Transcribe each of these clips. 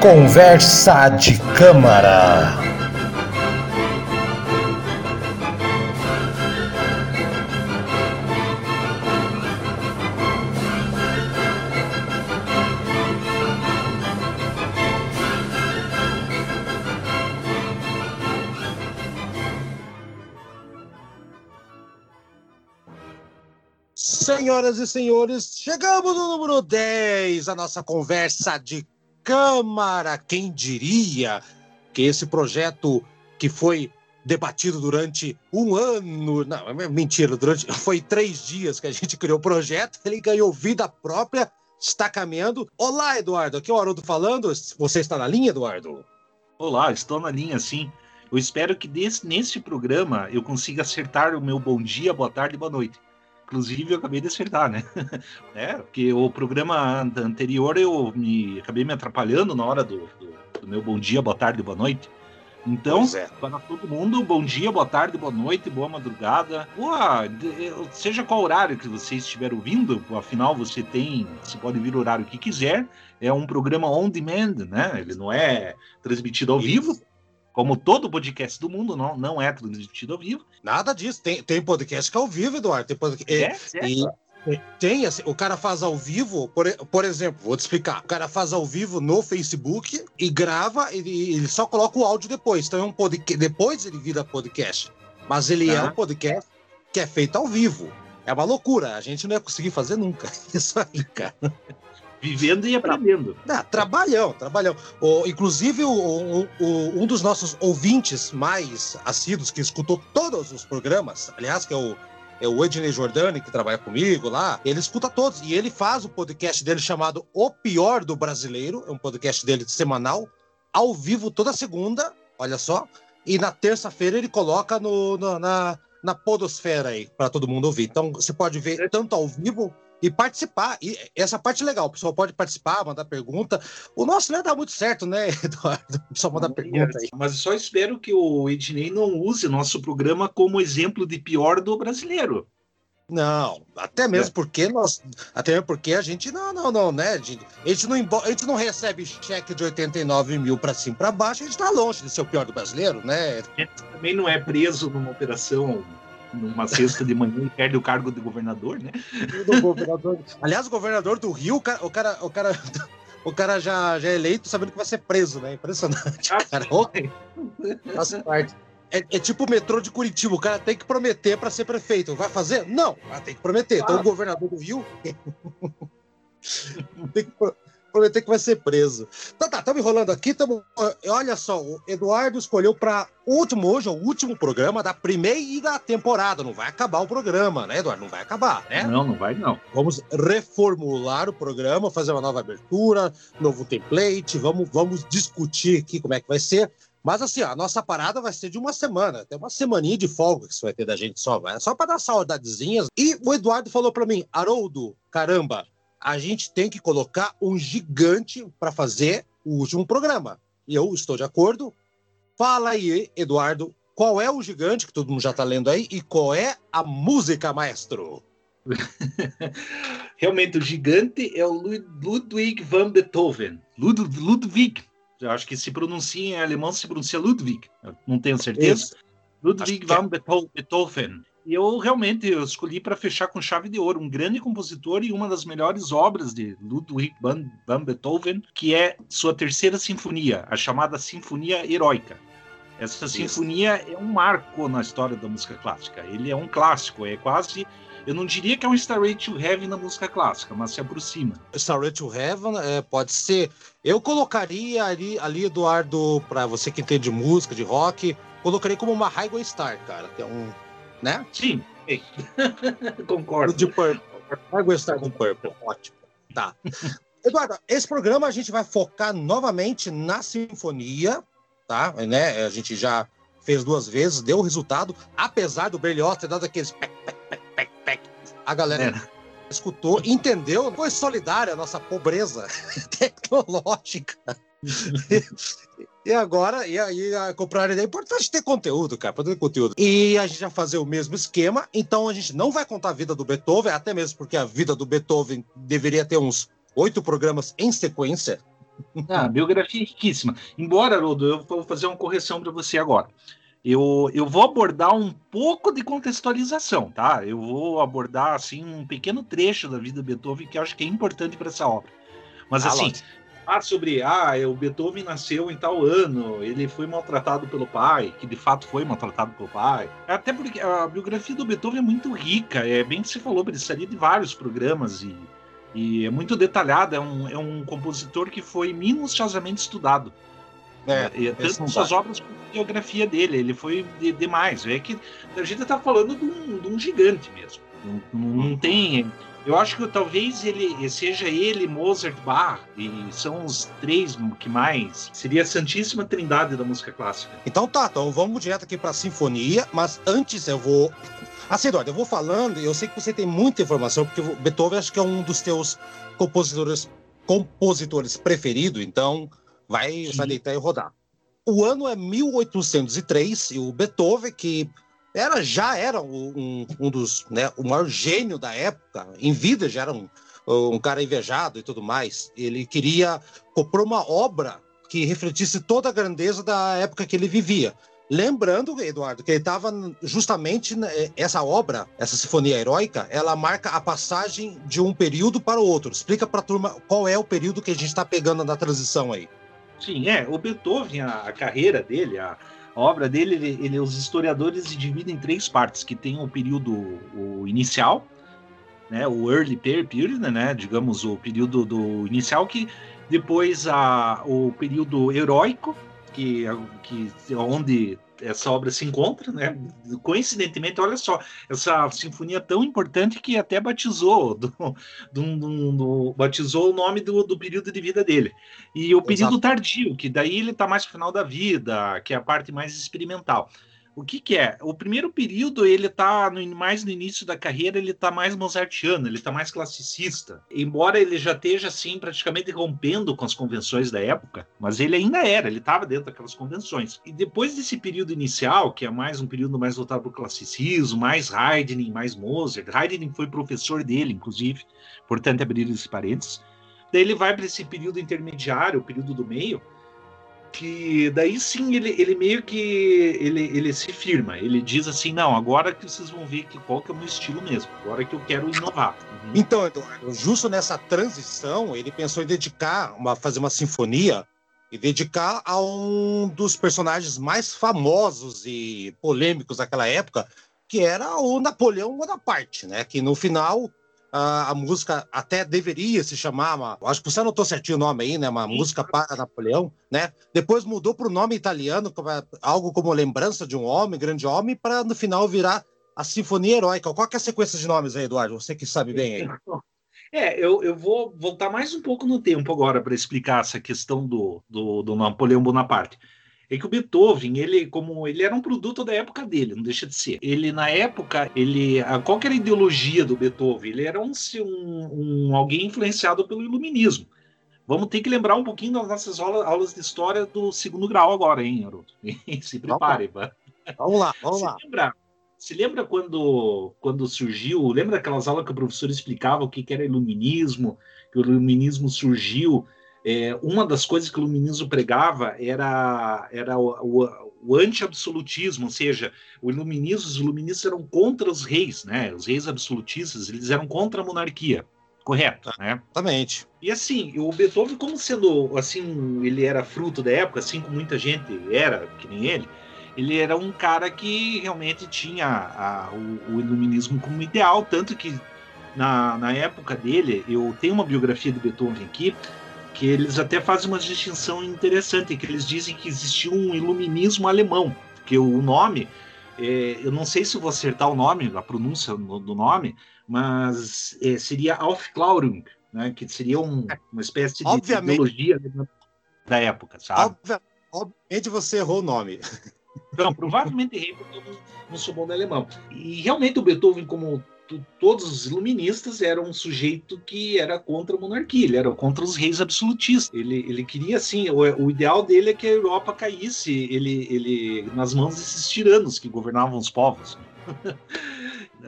Conversa de Câmara. Senhoras e senhores, chegamos no número 10, a nossa conversa de Câmara. Quem diria que esse projeto que foi debatido durante um ano, não, é mentira, durante foi três dias que a gente criou o projeto, ele ganhou vida própria, está caminhando. Olá, Eduardo, aqui é o Haroldo falando. Você está na linha, Eduardo? Olá, estou na linha, sim. Eu espero que desse, nesse programa eu consiga acertar o meu bom dia, boa tarde e boa noite. Inclusive, eu acabei de acertar, né? é, porque o programa anterior eu me acabei me atrapalhando na hora do, do, do meu bom dia, boa tarde, boa noite. Então, é. para todo mundo, bom dia, boa tarde, boa noite, boa madrugada. Boa, seja qual horário que você estiver ouvindo, afinal você tem, você pode vir o horário que quiser. É um programa on demand, né? Ele não é transmitido ao vivo, como todo podcast do mundo, não, não é transmitido ao vivo. Nada disso. Tem, tem podcast que é ao vivo, Eduardo. Tem podcast. É, e, e, tem, assim, o cara faz ao vivo, por, por exemplo, vou te explicar. O cara faz ao vivo no Facebook e grava, e ele só coloca o áudio depois. Então é um podcast. Depois ele vira podcast. Mas ele é um podcast que é feito ao vivo. É uma loucura. A gente não ia conseguir fazer nunca. Isso aí, cara. Vivendo e aprendendo. Ah, trabalhão, trabalhão. O, inclusive, o, o, um dos nossos ouvintes mais assíduos, que escutou todos os programas, aliás, que é o, é o Ednei Jordani, que trabalha comigo lá, ele escuta todos. E ele faz o podcast dele chamado O Pior do Brasileiro, é um podcast dele semanal, ao vivo toda segunda, olha só. E na terça-feira ele coloca no, no, na, na podosfera aí, para todo mundo ouvir. Então você pode ver tanto ao vivo e participar. E essa parte é legal, o pessoal pode participar, mandar pergunta. O nosso não dá muito certo, né, Eduardo? O pessoal manda pergunta aí. Mas só espero que o Ednei não use nosso programa como exemplo de pior do brasileiro. Não, até mesmo é. porque nós. Até mesmo porque a gente não, não, não, né? A gente, a gente, não, a gente não recebe cheque de 89 mil para cima para baixo, a gente está longe de ser o pior do brasileiro, né? A gente também não é preso numa operação numa sexta de manhã e perde o cargo de governador, né? governador. Aliás, o governador do Rio, o cara, o cara, o cara, o cara já, já é eleito sabendo que vai ser preso, né? Impressionante. Ah, cara. Faz parte. É, é, tipo o metrô de Curitiba, o cara tem que prometer para ser prefeito. Vai fazer? Não, tem que prometer. Então o governador do Rio tem que prometer que vai ser preso. Então tá, estamos enrolando aqui. Tamo, olha só, o Eduardo escolheu para último hoje, o último programa da primeira temporada. Não vai acabar o programa, né, Eduardo? Não vai acabar, né? Não, não vai não. Vamos reformular o programa, fazer uma nova abertura, novo template, vamos, vamos discutir aqui como é que vai ser. Mas assim, a nossa parada vai ser de uma semana, até uma semaninha de folga que você vai ter da gente só, vai. só para dar saudadezinhas. E o Eduardo falou para mim, Haroldo, caramba, a gente tem que colocar um gigante para fazer o último programa. E eu estou de acordo. Fala aí, Eduardo, qual é o gigante que todo mundo já está lendo aí e qual é a música, maestro? Realmente, o gigante é o Ludwig van Beethoven. Lud Ludwig. Eu acho que se pronuncia em alemão, se pronuncia Ludwig. Eu não tenho certeza. Ludwig van. Beethoven. E eu realmente eu escolhi para fechar com chave de ouro um grande compositor e uma das melhores obras de Ludwig van, van Beethoven, que é sua terceira sinfonia, a chamada Sinfonia Heróica. Essa Isso. sinfonia é um marco na história da música clássica. Ele é um clássico, é quase eu não diria que é um Starway to Heaven na música clássica, mas se aproxima. Starway to Heaven é, pode ser. Eu colocaria ali, ali Eduardo, para você que entende de música, de rock, colocaria como uma Highway Star, cara, que é um né? Sim, concordo. De Purple. Vai gostar do Purple, ótimo. Tá. Eduardo, esse programa a gente vai focar novamente na sinfonia, tá? Né? A gente já fez duas vezes, deu o resultado, apesar do Berlioz ter dado aqueles pec, pec, pec, pec, pec. A galera é. escutou, entendeu, foi solidária a nossa pobreza tecnológica. E agora, e aí a comprar é importante ter conteúdo, cara, para ter conteúdo. E a gente vai fazer o mesmo esquema, então a gente não vai contar a vida do Beethoven, até mesmo porque a vida do Beethoven deveria ter uns oito programas em sequência, Ah, biografia riquíssima. Embora, Rodo, eu vou fazer uma correção para você agora. Eu, eu vou abordar um pouco de contextualização, tá? Eu vou abordar assim um pequeno trecho da vida de Beethoven que eu acho que é importante para essa obra. Mas ah, assim, ah, sobre ah, o Beethoven nasceu em tal ano, ele foi maltratado pelo pai, que de fato foi maltratado pelo pai. Até porque a biografia do Beethoven é muito rica, é bem que você falou, precisaria de vários programas e, e é muito detalhada. É um, é um compositor que foi minuciosamente estudado. É, é, tanto suas obras como a biografia dele, ele foi de, demais. É que a gente está falando de um, de um, gigante mesmo. Não, não, não, tem. Eu acho que talvez ele seja ele, Mozart, Bach, e são os três que mais. Seria a Santíssima Trindade da música clássica. Então tá, então vamos direto aqui para a sinfonia, mas antes eu vou. Assim, Eduardo, eu vou falando, eu sei que você tem muita informação, porque Beethoven acho que é um dos teus compositores compositores preferido, então vai, vai deitar e rodar. O ano é 1803 e o Beethoven, que era já era um, um dos, né, o maior gênio da época, em vida já era um, um cara invejado e tudo mais. Ele queria compor uma obra que refletisse toda a grandeza da época que ele vivia. Lembrando, Eduardo, que ele estava justamente essa obra, essa sinfonia heróica, ela marca a passagem de um período para o outro. Explica para a turma qual é o período que a gente está pegando na transição aí. Sim, é. O Beethoven, a carreira dele, a, a obra dele, ele, ele, os historiadores dividem em três partes, que tem o período o inicial, né, o early period, né, digamos, o período do inicial, que depois a, o período heróico, que, que onde essa obra se encontra, né? Coincidentemente, olha só, essa sinfonia tão importante que até batizou, do, do, do, do batizou o nome do, período de vida dele. E o período Exato. tardio, que daí ele está mais pro final da vida, que é a parte mais experimental. O que, que é? O primeiro período, ele tá no, mais no início da carreira, ele tá mais mozartiano, ele tá mais classicista. Embora ele já esteja, assim, praticamente rompendo com as convenções da época, mas ele ainda era, ele estava dentro daquelas convenções. E depois desse período inicial, que é mais um período mais voltado para o classicismo, mais Haydn, mais Mozart, Haydn foi professor dele, inclusive, portanto, abrir esse parênteses. Daí ele vai para esse período intermediário, o período do meio, que daí sim ele, ele meio que ele, ele se firma, ele diz assim, não, agora que vocês vão ver que qual que é o meu estilo mesmo, agora que eu quero inovar. Uhum. Então, Eduardo, justo nessa transição, ele pensou em dedicar, uma, fazer uma sinfonia e dedicar a um dos personagens mais famosos e polêmicos daquela época, que era o Napoleão Bonaparte, né? Que no final a, a, música até deveria se chamar, uma, acho que você anotou certinho o nome aí, né? Uma Sim. música para Napoleão, né? Depois mudou para o nome italiano, algo como lembrança de um homem, grande homem, para no final virar a Sinfonia Heróica. Qual é a sequência de nomes aí, Eduardo? Você que sabe bem aí. É, eu, eu vou voltar mais um pouco no tempo agora para explicar essa questão do, do, do Napoleão Bonaparte é que o Beethoven, ele como ele era um produto da época dele, não deixa de ser. Ele na época, ele qual que era a ideologia do Beethoven? Ele era um, um, um alguém influenciado pelo iluminismo. Vamos ter que lembrar um pouquinho das nossas aulas, aulas de história do segundo grau agora, hein, Haroldo? Se prepare. Vamos lá, vamos lá. Se lembra, se lembra quando, quando surgiu, lembra daquelas aulas que o professor explicava o que, que era iluminismo, que o iluminismo surgiu é, uma das coisas que o Luminismo pregava era, era o, o, o anti-absolutismo, ou seja, o iluminismo, os iluministas eram contra os reis, né? Os reis absolutistas, eles eram contra a monarquia, correto, né? Exatamente. E assim, o Beethoven, como sendo, assim, ele era fruto da época, assim como muita gente era, que nem ele, ele era um cara que realmente tinha a, o, o iluminismo como ideal, tanto que na, na época dele, eu tenho uma biografia de Beethoven aqui, que eles até fazem uma distinção interessante, que eles dizem que existiu um iluminismo alemão, que o nome, é, eu não sei se vou acertar o nome, a pronúncia do nome, mas é, seria Aufklärung, né, que seria um, uma espécie de Obviamente. ideologia da época, sabe? Obviamente você errou o nome. Não, provavelmente errei porque eu não, não sou bom no alemão. E realmente o Beethoven, como todos os iluministas eram um sujeito que era contra a monarquia, ele era contra os reis absolutistas. Ele, ele queria, assim, o, o ideal dele é que a Europa caísse ele, ele nas mãos desses tiranos que governavam os povos.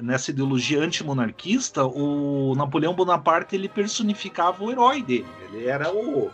Nessa ideologia antimonarquista, o Napoleão Bonaparte ele personificava o herói dele. Ele era o,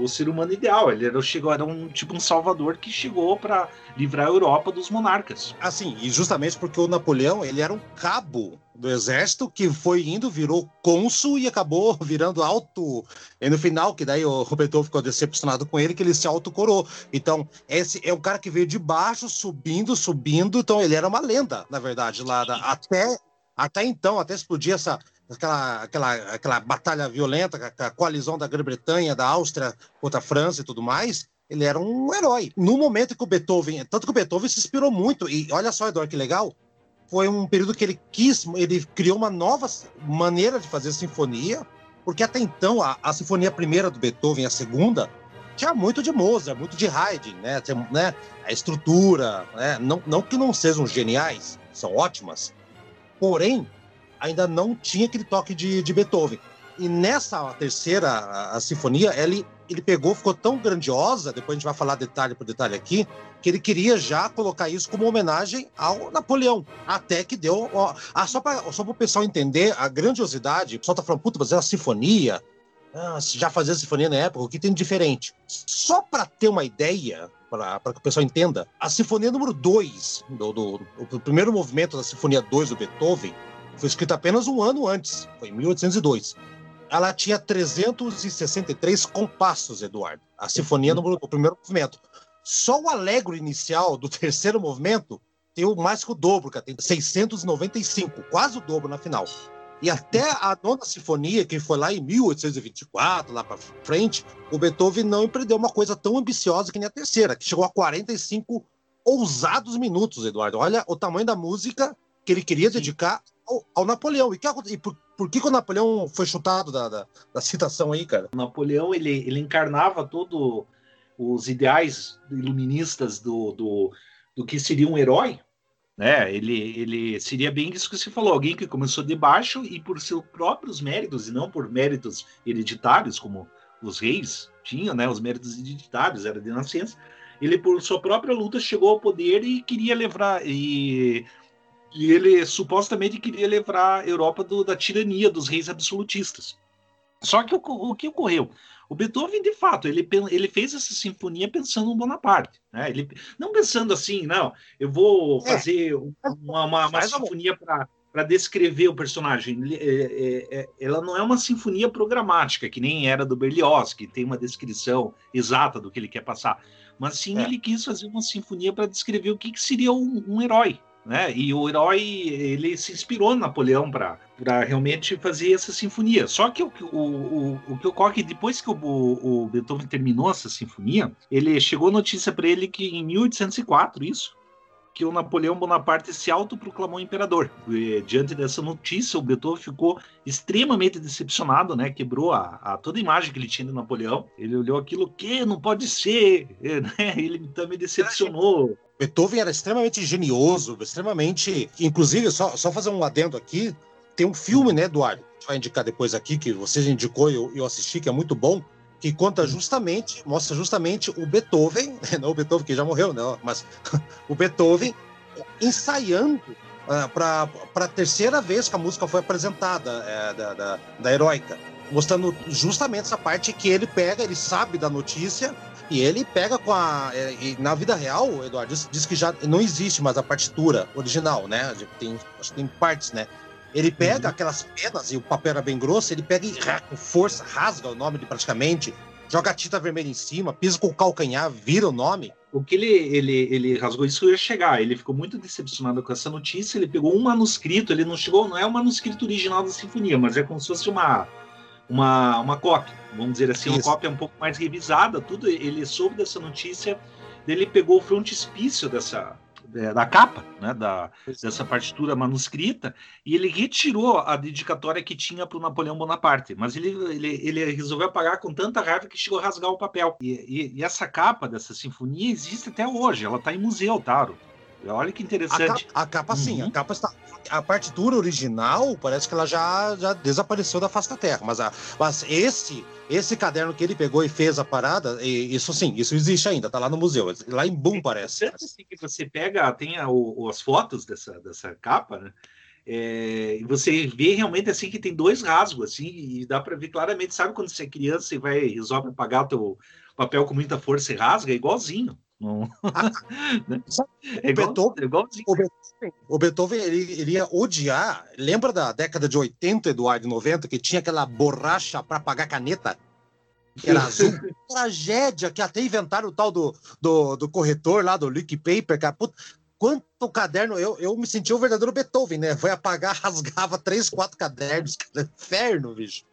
o ser humano ideal. Ele era, chegou, era um tipo um salvador que chegou para livrar a Europa dos monarcas. Assim, e justamente porque o Napoleão ele era um cabo do exército que foi indo, virou cônsul e acabou virando alto. E no final, que daí o Beethoven ficou decepcionado com ele, que ele se autocorou. Então, esse é um cara que veio de baixo, subindo, subindo. Então, ele era uma lenda, na verdade, lá da, até, até então, até explodir essa, aquela, aquela, aquela batalha violenta, a, a coalizão da Grã-Bretanha, da Áustria contra a França e tudo mais, ele era um herói. No momento que o Beethoven, tanto que o Beethoven se inspirou muito, e olha só, Eduardo, que legal, foi um período que ele quis, ele criou uma nova maneira de fazer sinfonia, porque até então a, a sinfonia primeira do Beethoven, a segunda, tinha muito de Mozart, muito de Haydn, né? Tinha, né? A estrutura, né? Não, não que não sejam geniais, são ótimas, porém ainda não tinha aquele toque de, de Beethoven. E nessa terceira a, a sinfonia, ele, ele pegou, ficou tão grandiosa, depois a gente vai falar detalhe por detalhe aqui, que ele queria já colocar isso como homenagem ao Napoleão. Até que deu. Ó, ah, só para só o pessoal entender a grandiosidade, o pessoal tá falando, puta, mas é uma sinfonia. Ah, já fazia sinfonia na época, o que tem de diferente? Só para ter uma ideia, para que o pessoal entenda, a sinfonia número 2, do, do, do, primeiro movimento da sinfonia 2 do Beethoven, foi escrita apenas um ano antes, foi em 1802. Ela tinha 363 compassos, Eduardo. A sinfonia no, no primeiro movimento. Só o alegro inicial do terceiro movimento tem o mais que o dobro, cara, tem 695, quase o dobro na final. E até a nona sinfonia, que foi lá em 1824, lá para frente, o Beethoven não empreendeu uma coisa tão ambiciosa que nem a terceira, que chegou a 45 ousados minutos, Eduardo. Olha o tamanho da música que ele queria Sim. dedicar ao, Napoleão. E, que, e por, por, que, que, o Napoleão foi chutado da, da, da, citação aí, cara? O Napoleão, ele, ele encarnava todos os ideais iluministas do, do, do que seria um herói, né? Ele, ele seria bem isso que você falou, alguém que começou de baixo e por seus próprios méritos, e não por méritos hereditários, como os reis tinham, né? Os méritos hereditários, era de nascença. Ele, por sua própria luta, chegou ao poder e queria levar. E e ele supostamente queria livrar a Europa do, da tirania dos reis absolutistas. Só que o, o, que ocorreu? O Beethoven, de fato, ele, ele fez essa sinfonia pensando no Bonaparte. Né? Ele, não pensando assim, não, eu vou é. fazer é, uma, uma, uma sinfonia para descrever o personagem. É, é, é, ela não é uma sinfonia programática, que nem era do Berlioz, que tem uma descrição exata do que ele quer passar. Mas sim, é. ele quis fazer uma sinfonia para descrever o que, que seria um, um herói, né? E o herói ele se inspirou no Napoleão para realmente fazer essa sinfonia. Só que o, o, o, o que ocorre depois que o, o, Beethoven terminou essa sinfonia, ele chegou notícia para ele que em 1804 isso que o Napoleão Bonaparte se autoproclamou imperador. E, diante dessa notícia, o Beethoven ficou extremamente decepcionado, né? Quebrou a, a, toda a imagem que ele tinha do Napoleão. Ele olhou aquilo que não pode ser, né? Ele também decepcionou. Beethoven era extremamente genioso, extremamente. Inclusive, só, só fazer um adendo aqui: tem um filme, né, Eduardo? A gente vai indicar depois aqui, que você indicou e eu, eu assisti, que é muito bom, que conta justamente, mostra justamente o Beethoven, não o Beethoven que já morreu, né, mas o Beethoven ensaiando uh, para a terceira vez que a música foi apresentada é, da, da, da Heroica, mostrando justamente essa parte que ele pega, ele sabe da notícia e ele pega com a. É, na vida real, Eduardo, diz, diz, que já não existe mais a partitura original, né? Tem, acho que tem partes, né? Ele pega uhum. aquelas penas, e o papel era bem grosso, ele pega e com força, rasga o nome de praticamente, joga a tinta vermelha em cima, pisa com o calcanhar, vira o nome. O que ele, ele, ele rasgou isso ia chegar. Ele ficou muito decepcionado com essa notícia. Ele pegou um manuscrito, ele não chegou, não é o manuscrito original da sinfonia, mas é como se fosse uma, uma, uma cópia, vamos dizer assim, Isso. uma cópia um pouco mais revisada, tudo. Ele soube dessa notícia, ele pegou o frontispício dessa é, da capa, né, da, dessa partitura manuscrita, e ele retirou a dedicatória que tinha para o Napoleão Bonaparte, mas ele, ele, ele resolveu apagar com tanta raiva que chegou a rasgar o papel. E, e, e essa capa dessa sinfonia existe até hoje, ela está em museu, Taro. Tá? Olha que interessante. A capa, a capa sim, uhum. a capa está. A partitura original parece que ela já, já desapareceu da face da Terra, mas, a, mas esse esse caderno que ele pegou e fez a parada, e, isso sim, isso existe ainda, tá lá no museu, lá em Boom parece. Assim que você pega, tem a, o, as fotos dessa, dessa capa, né? É, você vê realmente assim que tem dois rasgos, assim, e dá para ver claramente, sabe quando você é criança e vai resolve apagar o teu papel com muita força e rasga, é igualzinho. Não... É, igual, Beethoven, é igualzinho. O Beethoven, o Beethoven ele, ele, ia odiar. Lembra da década de 80, Eduardo, 90, que tinha aquela borracha para apagar caneta? Que era azul. Tragédia, que até inventaram o tal do, do, do corretor lá, do leak paper, cara. Puta, quanto caderno, eu, eu me senti o verdadeiro Beethoven, né? Foi apagar, rasgava três, quatro cadernos, cara, inferno, bicho.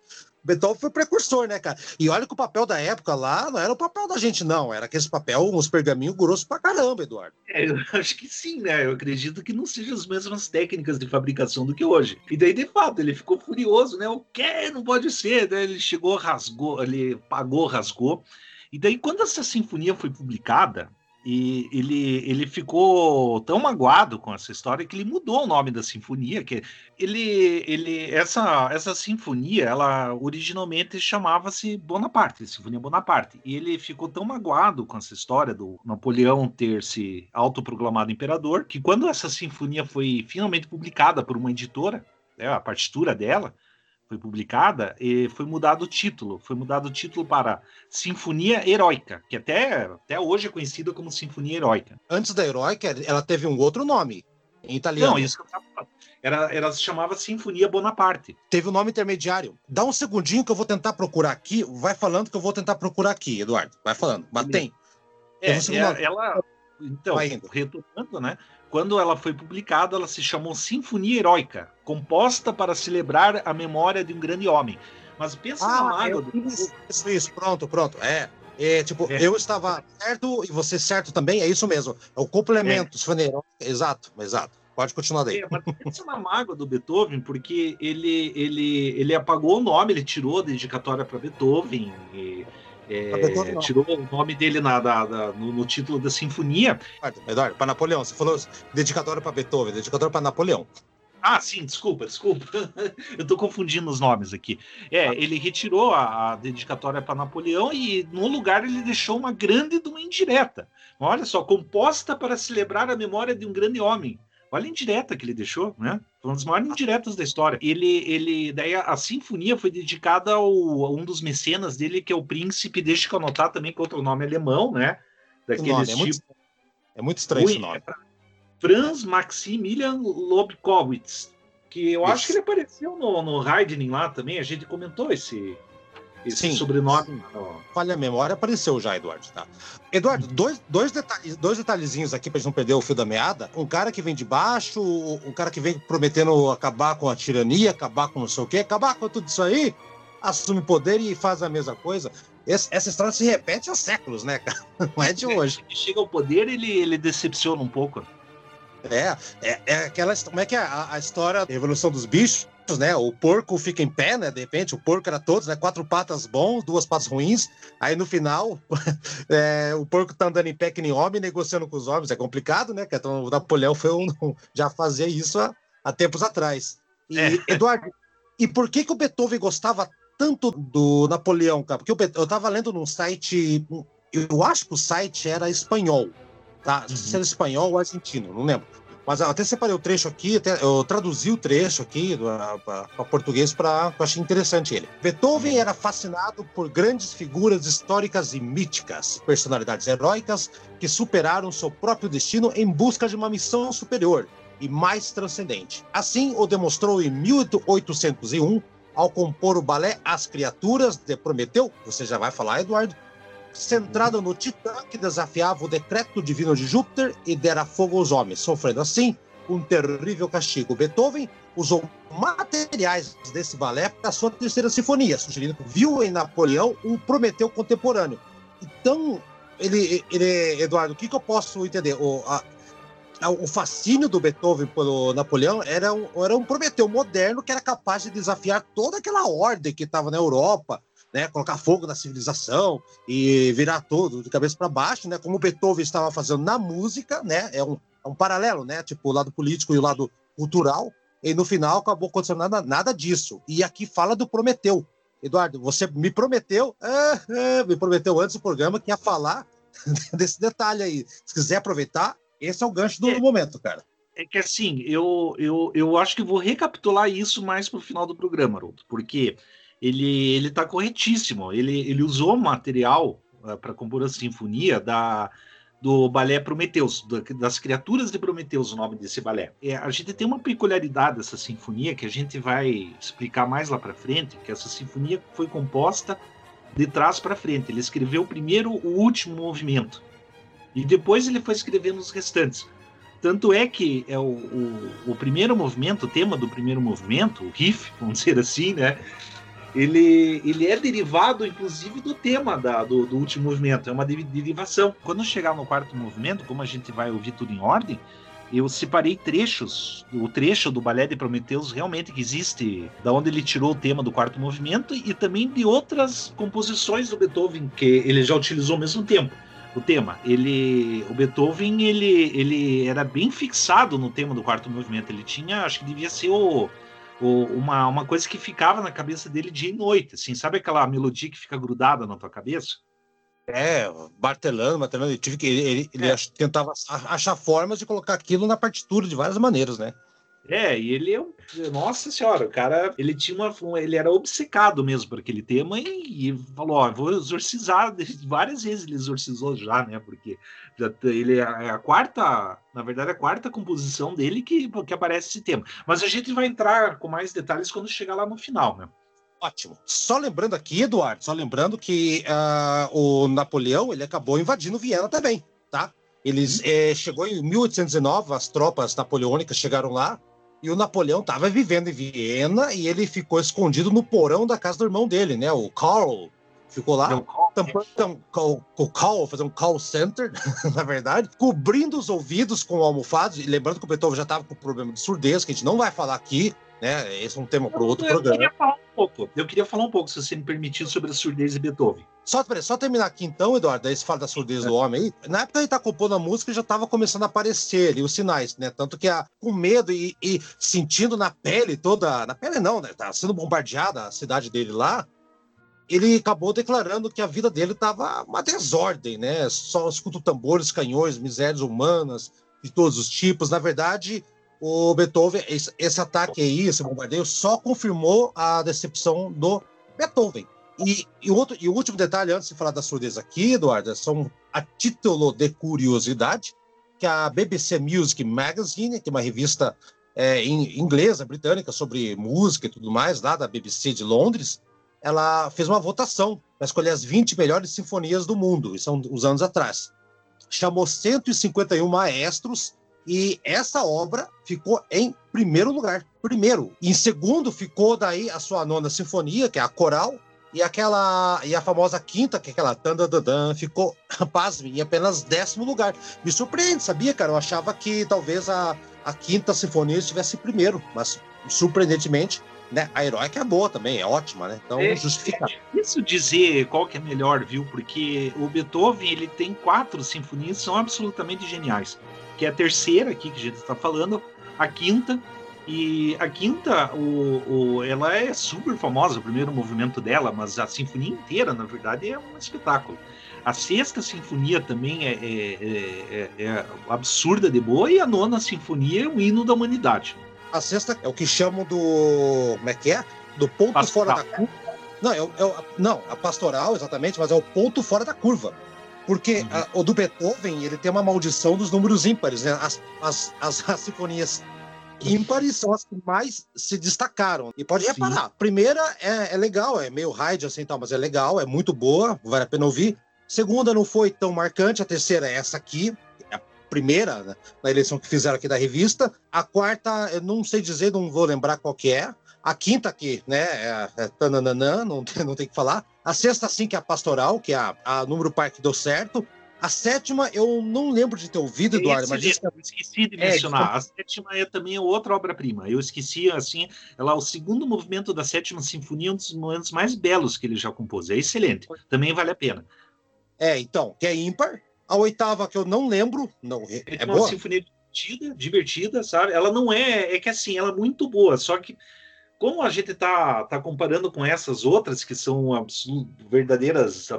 Beethoven foi precursor, né, cara? E olha que o papel da época lá não era o papel da gente, não. Era aquele papel, uns pergaminhos grossos pra caramba, Eduardo. É, eu acho que sim, né? Eu acredito que não sejam as mesmas técnicas de fabricação do que hoje. E daí, de fato, ele ficou furioso, né? O quê? Não pode ser. Daí ele chegou, rasgou, ele pagou, rasgou. E daí, quando essa sinfonia foi publicada, e ele, ele ficou tão magoado com essa história que ele mudou o nome da sinfonia. Que ele, ele essa, essa sinfonia, ela originalmente chamava-se Bonaparte, Sinfonia Bonaparte. E ele ficou tão magoado com essa história do Napoleão ter se autoproclamado imperador que quando essa sinfonia foi finalmente publicada por uma editora, né, a partitura dela, foi publicada, e foi mudado o título. Foi mudado o título para Sinfonia Heróica, que até, até hoje é conhecida como Sinfonia Heróica. Antes da Heróica, ela teve um outro nome, em italiano. Não, isso que eu tava falando. Era, ela se chamava Sinfonia Bonaparte. Teve o um nome intermediário. Dá um segundinho que eu vou tentar procurar aqui. Vai falando que eu vou tentar procurar aqui, Eduardo. Vai falando. Mas tem. É, é, ela. Então, retomando, né? Quando ela foi publicada, ela se chamou Sinfonia Heróica, composta para celebrar a memória de um grande homem. Mas pensa ah, na mágoa do. Isso, isso, pronto, pronto. É. É, tipo, é. eu estava certo e você certo também, é isso mesmo. É o complemento, é. Sinfonia Heróica. Exato, exato. Pode continuar daí. É, mas pensa na mágoa do Beethoven, porque ele, ele, ele apagou o nome, ele tirou a dedicatória para Beethoven. E é, tirou o nome dele na, no, no, título da sinfonia. Eduardo, para Napoleão, você falou dedicatório para Beethoven, dedicatório para Napoleão. Ah, sim, desculpa, desculpa. Eu estou confundindo os nomes aqui. É, ele retirou a, a dedicatória para Napoleão e no lugar ele deixou uma grande de uma indireta. Olha só, composta para celebrar a memória de um grande homem. Olha a indireta que ele deixou, né? Foi um dos maiores indiretos da história. Ele, ele, daí a, a sinfonia foi dedicada ao, a um dos mecenas dele, que é o príncipe, deixa eu anotar também com outro nome alemão, né? Daqueles nome, é, muito, tipo é muito estranho esse nome. É Franz Maximilian Lobkowitz, que eu Isso. acho que ele apareceu no, no Heidning lá também, a gente comentou esse, esse Sim. sobrenome. Falha a memória, apareceu já, Eduardo. Tá? Eduardo, dois, dois, detalhes, dois detalhezinhos aqui pra gente não perder o fio da meada. Um cara que vem de baixo, um cara que vem prometendo acabar com a tirania, acabar com não sei o quê, acabar com tudo isso aí, assume poder e faz a mesma coisa. Esse, essa história se repete há séculos, né, cara? Não é de hoje. Ele chega ao poder, ele, ele decepciona um pouco. É, é, é aquela. Como é que é a, a história da evolução dos bichos? Né? O porco fica em pé, né? De repente, o porco era todos, né? Quatro patas bons, duas patas ruins. Aí no final, é, o porco tá andando em pé que nem homem, negociando com os homens. É complicado, né? Então, o Napoleão foi um, já fazia isso há, há tempos atrás. E, é. Eduardo, e por que que o Beethoven gostava tanto do Napoleão, cara? Porque eu, eu tava lendo num site, eu acho que o site era espanhol, tá? Uhum. Se era espanhol ou argentino, não lembro. Mas até separei o trecho aqui, até, eu traduzi o trecho aqui para português para eu achei interessante ele. Beethoven era fascinado por grandes figuras históricas e míticas, personalidades heróicas que superaram seu próprio destino em busca de uma missão superior e mais transcendente. Assim o demonstrou em 1801 ao compor o balé As Criaturas de Prometeu, você já vai falar, Eduardo, centrada no Titã que desafiava o decreto divino de Júpiter e dera fogo aos homens, sofrendo assim um terrível castigo. Beethoven usou materiais desse balé para sua terceira sinfonia, sugerindo que viu em Napoleão um Prometeu contemporâneo. Então, ele, ele Eduardo, o que, que eu posso entender? O, a, o fascínio do Beethoven pelo Napoleão era um, era um Prometeu moderno que era capaz de desafiar toda aquela ordem que estava na Europa, né, colocar fogo na civilização e virar tudo de cabeça para baixo, né, como Beethoven estava fazendo na música, né, é um, é um paralelo, né, tipo o lado político e o lado cultural, e no final acabou acontecendo nada, nada disso. E aqui fala do Prometeu. Eduardo, você me prometeu, é, é, me prometeu antes do programa que ia falar desse detalhe aí. Se quiser aproveitar, esse é o gancho do é. momento, cara. é que assim, eu, eu, eu acho que vou recapitular isso mais pro final do programa, Haroldo, porque ele, ele tá corretíssimo. Ele, ele usou material uh, para compor a sinfonia da, do balé Prometeus, das criaturas de Prometeus, o nome desse balé. É, a gente tem uma peculiaridade dessa sinfonia que a gente vai explicar mais lá para frente, que essa sinfonia foi composta de trás para frente. Ele escreveu primeiro o último movimento e depois ele foi escrevendo os restantes. Tanto é que é o, o, o primeiro movimento, o tema do primeiro movimento, o riff, vamos dizer assim, né? Ele, ele é derivado, inclusive, do tema da, do, do último movimento. É uma derivação. Quando chegar no quarto movimento, como a gente vai ouvir tudo em ordem, eu separei trechos, o trecho do Balé de Prometeus realmente que existe, da onde ele tirou o tema do quarto movimento e também de outras composições do Beethoven que ele já utilizou ao mesmo tempo. O tema, ele, o Beethoven, ele, ele era bem fixado no tema do quarto movimento. Ele tinha, acho que devia ser o uma, uma coisa que ficava na cabeça dele dia e noite, assim, sabe aquela melodia que fica grudada na tua cabeça? É, martelando, martelando, ele, tive que, ele, ele é. tentava achar formas de colocar aquilo na partitura de várias maneiras, né? É, e ele é um. Nossa senhora, o cara, ele tinha uma. Ele era obcecado mesmo por aquele tema e, e falou: Ó, vou exorcizar. Várias vezes ele exorcizou já, né? Porque já, ele é a quarta, na verdade, a quarta composição dele que, que aparece esse tema. Mas a gente vai entrar com mais detalhes quando chegar lá no final, né? Ótimo. Só lembrando aqui, Eduardo, só lembrando que uh, o Napoleão ele acabou invadindo Viena também, tá? Eles é, chegou em 1819, as tropas napoleônicas chegaram lá e o Napoleão estava vivendo em Viena e ele ficou escondido no porão da casa do irmão dele, né? O Karl. Ficou lá tampando um, o call, fazer um call center, na verdade, cobrindo os ouvidos com almofados. E lembrando que o Beethoven já estava com problema de surdez, que a gente não vai falar aqui, né? Esse é um tema para outro eu programa. Queria falar um pouco. Eu queria falar um pouco, se você me permitir, sobre a surdez de Beethoven. Só, peraí, só terminar aqui então, Eduardo, aí você fala da surdez é. do homem aí. Na época ele tá compondo a música, já estava começando a aparecer ali os sinais, né? Tanto que a, com medo e, e, sentindo na pele toda. Na pele não, né? Tá sendo bombardeada a cidade dele lá. Ele acabou declarando que a vida dele estava uma desordem, né? Só escuto tambores, canhões, misérias humanas de todos os tipos. Na verdade, o Beethoven, esse, esse, ataque aí, esse bombardeio, só confirmou a decepção do Beethoven. E, e, outro, e o último detalhe, antes de falar da surdez aqui, Eduardo, são a título de curiosidade, que a BBC Music Magazine, que é uma revista é, inglesa, britânica, sobre música e tudo mais, lá da BBC de Londres, ela fez uma votação para escolher as 20 melhores sinfonias do mundo, isso são uns anos atrás. Chamou 151 maestros e essa obra ficou em primeiro lugar. Primeiro. Em segundo ficou daí a sua nona sinfonia, que é a coral, e aquela e a famosa quinta, que é aquela dan ficou, pasme, em apenas décimo lugar. Me surpreende, sabia, cara? Eu achava que talvez a, a quinta sinfonia estivesse primeiro, mas surpreendentemente, né? A heróica é boa também, é ótima, né? Então é, justifica. É difícil dizer qual que é melhor, viu? Porque o Beethoven ele tem quatro sinfonias que são absolutamente geniais que é a terceira aqui que a gente está falando, a quinta. E a quinta, o, o, ela é super famosa, o primeiro movimento dela, mas a sinfonia inteira, na verdade, é um espetáculo. A sexta sinfonia também é, é, é, é absurda de boa, e a nona sinfonia é um hino da humanidade. A sexta é o que chamam do. Como é que é? Do ponto pastoral. fora da curva. Não, é, é, não, a pastoral, exatamente, mas é o ponto fora da curva. Porque uhum. a, o do Beethoven, ele tem uma maldição dos números ímpares, né? As, as, as, as sinfonias ímpares são as que mais se destacaram. E pode reparar, a primeira é, é, legal, é meio raid assim tal, mas é legal, é muito boa, vale a pena ouvir. Segunda não foi tão marcante, a terceira é essa aqui, primeira né, na eleição que fizeram aqui da revista. A quarta, eu não sei dizer, não vou lembrar qual que é. A quinta aqui, né, é, é não, não tem que falar. A sexta, sim, que é a pastoral, que é a, a número par que deu certo. A sétima, eu não lembro de ter ouvido, Eduardo, mas... Esse, eu esqueci de é, mencionar. É, a sétima é também outra obra-prima. Eu esqueci, assim, ela, o segundo movimento da sétima sinfonia é um dos momentos mais belos que ele já compôs. É excelente. Também vale a pena. É, então, que é ímpar. A oitava, que eu não lembro, não, é, é, uma boa? sinfonia divertida, divertida, sabe? Ela não é... É que, assim, ela é muito boa, só que como a gente está tá comparando com essas outras que são absol verdadeiras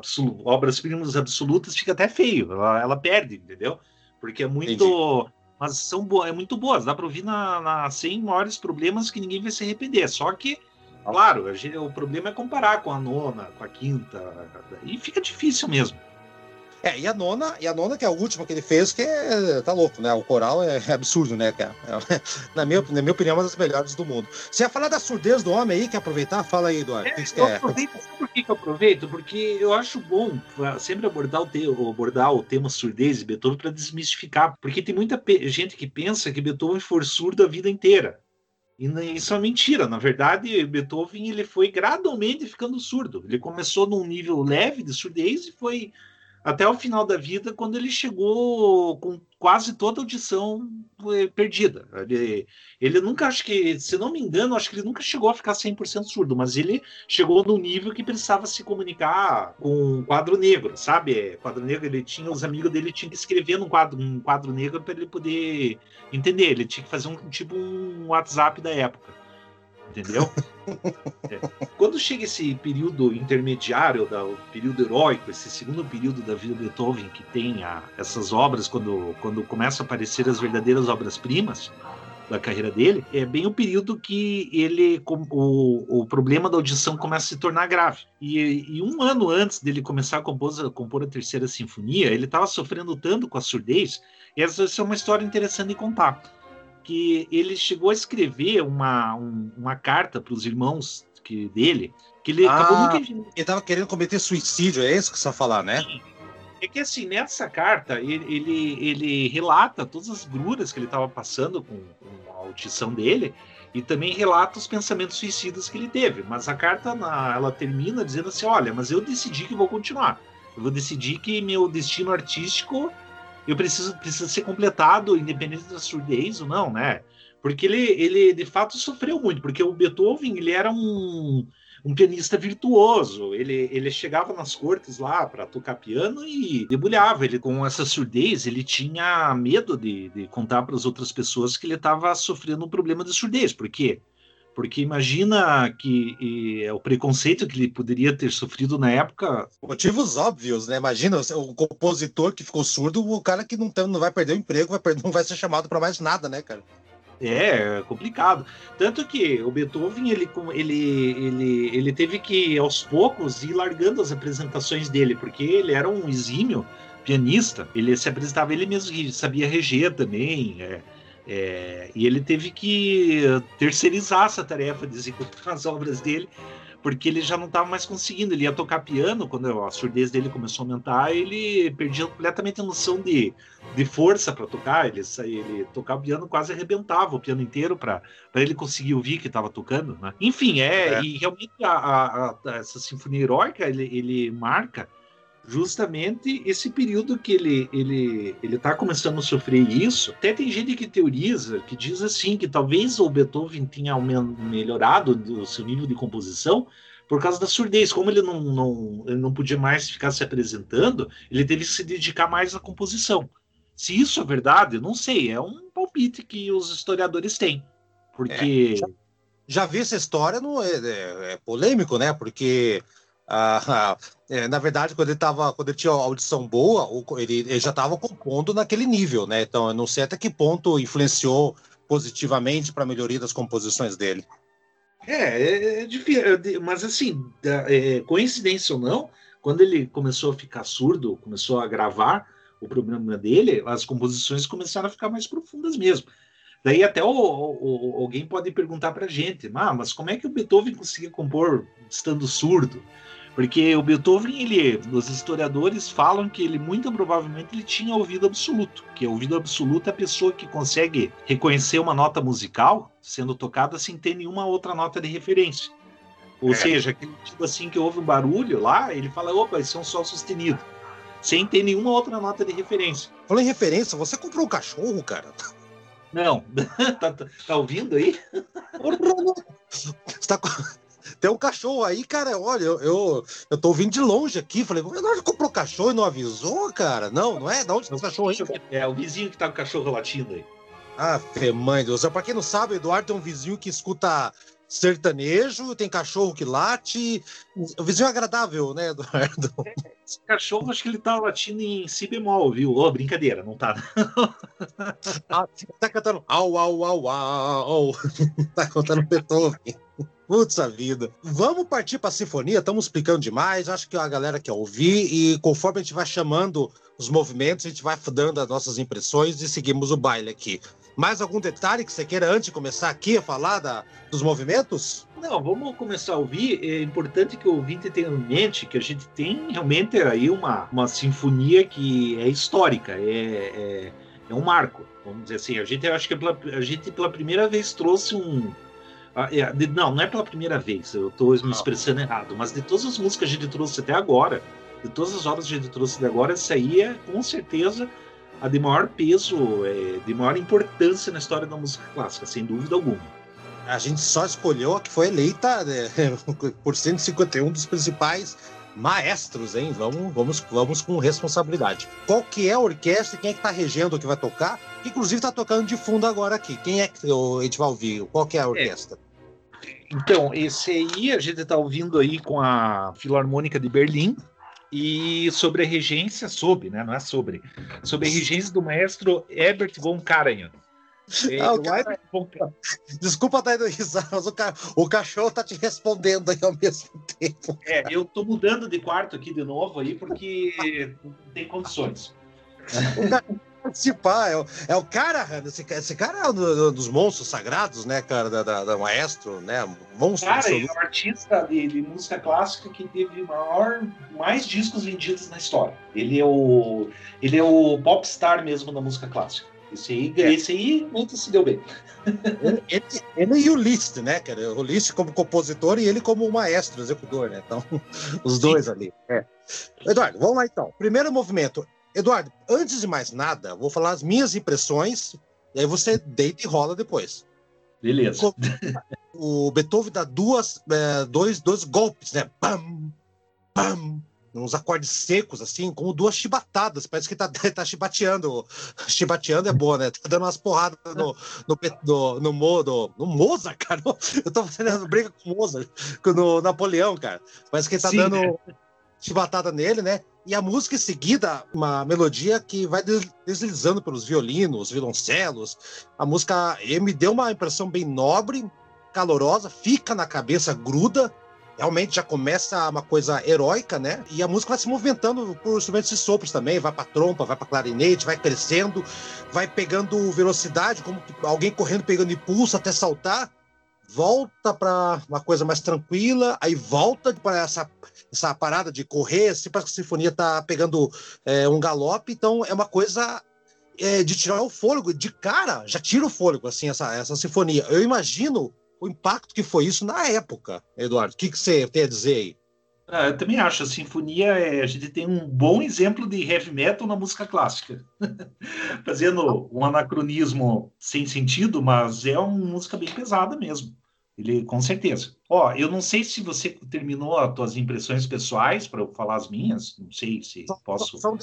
obras-primas absolutas, fica até feio. Ela, ela, perde, entendeu? Porque é muito. mas são boas, é muito boas. Dá para ouvir na, na 100 maiores problemas que ninguém vai se arrepender. Só que, claro, gente, o problema é comparar com a nona, com a quinta, e fica difícil mesmo. É, e a nona, e a nona, que é a última que ele fez, que é, tá louco, né? O coral é, é absurdo, né, cara? É, na, minha, na minha opinião, é uma das melhores do mundo. Você ia falar da surdez do homem aí, quer aproveitar? Fala aí, Eduardo. É, que eu quer? aproveito, sabe por que, que eu aproveito? Porque eu acho bom sempre abordar o, te, abordar o tema surdez de Beethoven para desmistificar, porque tem muita gente que pensa que Beethoven foi surdo a vida inteira. E isso é mentira. Na verdade, Beethoven ele foi gradualmente ficando surdo. Ele começou num nível leve de surdez e foi até o final da vida, quando ele chegou com quase toda a audição eh, perdida. Ele, ele nunca, acho que, se não me engano, acho que ele nunca chegou a ficar 100% surdo, mas ele chegou num nível que precisava se comunicar com um quadro negro, sabe? Quadro negro, ele tinha, os amigos dele tinham que escrever num quadro, um quadro negro para ele poder entender. Ele tinha que fazer um tipo um WhatsApp da época entendeu? É. Quando chega esse período intermediário, da, o período heróico, esse segundo período da vida de Beethoven, que tem a, essas obras, quando, quando começam a aparecer as verdadeiras obras-primas da carreira dele, é bem o período que ele o, o problema da audição começa a se tornar grave. E, e um ano antes dele começar a compor, a compor a terceira sinfonia, ele estava sofrendo tanto com a surdez, e essa é uma história interessante de contar que ele chegou a escrever uma, um, uma carta para os irmãos que, dele, que ele ah, acabou nunca... Ele estava querendo cometer suicídio, é isso que você vai falar, né? É que assim, nessa carta, ele, ele, ele relata todas as gruras que ele estava passando com, com, a audição dele e também relata os pensamentos suicidas que ele teve. Mas a carta, na, ela termina dizendo assim, olha, mas eu decidi que vou continuar. Eu vou decidir que meu destino artístico eu preciso, precisa ser completado, independente da surdez ou não, né? Porque ele, ele de fato sofreu muito, porque o Beethoven ele era um, um pianista virtuoso. Ele, ele chegava nas cortes lá para tocar piano e debulhava. Ele, com essa surdez, ele tinha medo de, de contar para as outras pessoas que ele estava sofrendo um problema de surdez. Por quê? Porque imagina que e, é o preconceito que ele poderia ter sofrido na época. Motivos óbvios, né? Imagina o compositor que ficou surdo, o cara que não, tem, não vai perder o emprego, vai perder, não vai ser chamado para mais nada, né, cara? É, é, complicado. Tanto que o Beethoven, ele, ele, ele, ele teve que, aos poucos, ir largando as apresentações dele, porque ele era um exímio pianista. Ele se apresentava ele mesmo, sabia reger também. É, é, e ele teve que terceirizar essa tarefa de executar as obras dele, porque ele já não estava mais conseguindo. Ele ia tocar piano, quando a surdez dele começou a aumentar, ele perdia completamente a noção de, de força para tocar. Ele, ele tocava piano, quase arrebentava o piano inteiro para ele conseguir ouvir que estava tocando. Né? Enfim, é, é, e realmente a, a, a, essa sinfonia heróica ele, ele marca justamente esse período que ele ele ele está começando a sofrer isso. Até tem gente que teoriza, que diz assim que talvez o Beethoven tenha melhorado o seu nível de composição por causa da surdez. Como ele não, não, ele não podia mais ficar se apresentando, ele teve que se dedicar mais à composição. Se isso é verdade, não sei. É um palpite que os historiadores têm. Porque. É, já, já, vi essa história, no, é, é, é polêmico, né? Porque ah, é, na verdade, quando ele tava, quando ele tinha audição boa, ele, ele já estava compondo naquele nível, né? Então, eu não sei até que ponto influenciou positivamente para a melhoria das composições dele. É, é, é mas assim, é, coincidência ou não, quando ele começou a ficar surdo, começou a gravar o programa dele, as composições começaram a ficar mais profundas mesmo. Daí até o, o, alguém pode perguntar para a gente, ah, mas como é que o Beethoven conseguia compor estando surdo? Porque o Beethoven, ele, os historiadores falam que ele muito provavelmente ele tinha ouvido absoluto, que ouvido absoluto é a pessoa que consegue reconhecer uma nota musical sendo tocada sem ter nenhuma outra nota de referência. Ou é. seja, aquele tipo assim que ouve um barulho lá, ele fala, opa, isso é um sol sustenido. Sem ter nenhuma outra nota de referência. Falando em referência, você comprou um cachorro, cara? Não. tá, tá, tá, ouvindo aí? Você tá, tem um cachorro aí, cara. Olha, eu, eu, eu tô ouvindo de longe aqui. Falei, o Eduardo comprou cachorro e não avisou, cara? Não, não é? De onde tá o cachorro aí? É, o vizinho que tá com o cachorro latindo aí. Ah, mãe Deus. Pra quem não sabe, o Eduardo tem um vizinho que escuta sertanejo, tem cachorro que late. O vizinho é agradável, né, Eduardo? Esse cachorro, acho que ele tá latindo em si bemol, viu? Ô, oh, brincadeira, não tá. ah, tá cantando au, au, au, au. tá cantando Beethoven. Putz a vida. Vamos partir para a sinfonia, estamos explicando demais. Acho que a galera quer ouvir e conforme a gente vai chamando os movimentos, a gente vai dando as nossas impressões e seguimos o baile aqui. Mais algum detalhe que você queira antes de começar aqui a falar da, dos movimentos? Não, vamos começar a ouvir. É importante que o ouvinte tenha em mente que a gente tem realmente aí uma, uma sinfonia que é histórica, é, é, é um marco. Vamos dizer assim, a gente acho que pela, a gente pela primeira vez trouxe um, é, não, não é pela primeira vez, eu estou me expressando errado, mas de todas as músicas que a gente trouxe até agora, de todas as obras que a gente trouxe até agora, essa aí é com certeza a de maior peso, é, de maior importância na história da música clássica, sem dúvida alguma. A gente só escolheu a que foi eleita né, por 151 dos principais maestros, hein? Vamos, vamos, vamos com responsabilidade. Qual que é a orquestra? Quem é que tá regendo o que vai tocar? Que inclusive tá tocando de fundo agora aqui. Quem é que a gente vai ouvir? Qual que é a orquestra? É. Então, esse aí a gente tá ouvindo aí com a Filarmônica de Berlim, e sobre a regência, sobre, né? Não é sobre, sobre a regência do maestro Herbert von Karajan. Ah, cara... Desculpa dar risada, mas o, ca... o, cachorro tá te respondendo aí ao mesmo tempo. É, eu tô mudando de quarto aqui de novo aí, porque não tem condições. Participar. É o, é o cara, esse, esse cara é um dos monstros sagrados, né, cara, da, da, da maestro, né? Monstro cara, ele é um artista de, de, música clássica que teve maior, mais discos vendidos na história. Ele é o, ele é o popstar mesmo da música clássica. Esse aí, é. esse aí muito se deu bem. Ele, ele, ele, e o Liszt, né, cara? O Liszt como compositor e ele como maestro, executor, né? Então, os Sim. dois ali. É. Eduardo, vamos lá então. Primeiro movimento. Eduardo, antes de mais nada, vou falar as minhas impressões, e aí você deita e rola depois. Beleza. O Beethoven dá duas, é, dois, dois golpes, né? Pam, pam, uns acordes secos, assim, como duas chibatadas. Parece que tá, tá chibateando. Chibateando é boa, né? Tá dando umas porradas no, no, no, no, no, no Mozart, cara. Eu tô fazendo briga com o Mozart, com o Napoleão, cara. Parece que ele tá Sim, dando né? Chibatada nele, né? E a música em seguida, uma melodia que vai deslizando pelos violinos, violoncelos. A música me deu uma impressão bem nobre, calorosa, fica na cabeça, gruda realmente já começa uma coisa heróica, né? E a música vai se movimentando por instrumentos de sopros também, vai para trompa, vai para clarinete, vai crescendo, vai pegando velocidade, como alguém correndo pegando impulso até saltar, volta para uma coisa mais tranquila, aí volta para essa essa parada de correr, assim, parece que a sinfonia tá pegando é, um galope, então é uma coisa é, de tirar o fôlego, de cara, já tira o fôlego, assim, essa, essa sinfonia. Eu imagino o impacto que foi isso na época, Eduardo. O que, que você tem a dizer aí? Ah, eu também acho. A sinfonia, é, a gente tem um bom exemplo de heavy metal na música clássica. Fazendo um anacronismo sem sentido, mas é uma música bem pesada mesmo. Ele, com certeza. Ó, eu não sei se você terminou as suas impressões pessoais para eu falar as minhas. Não sei se só, posso. Só,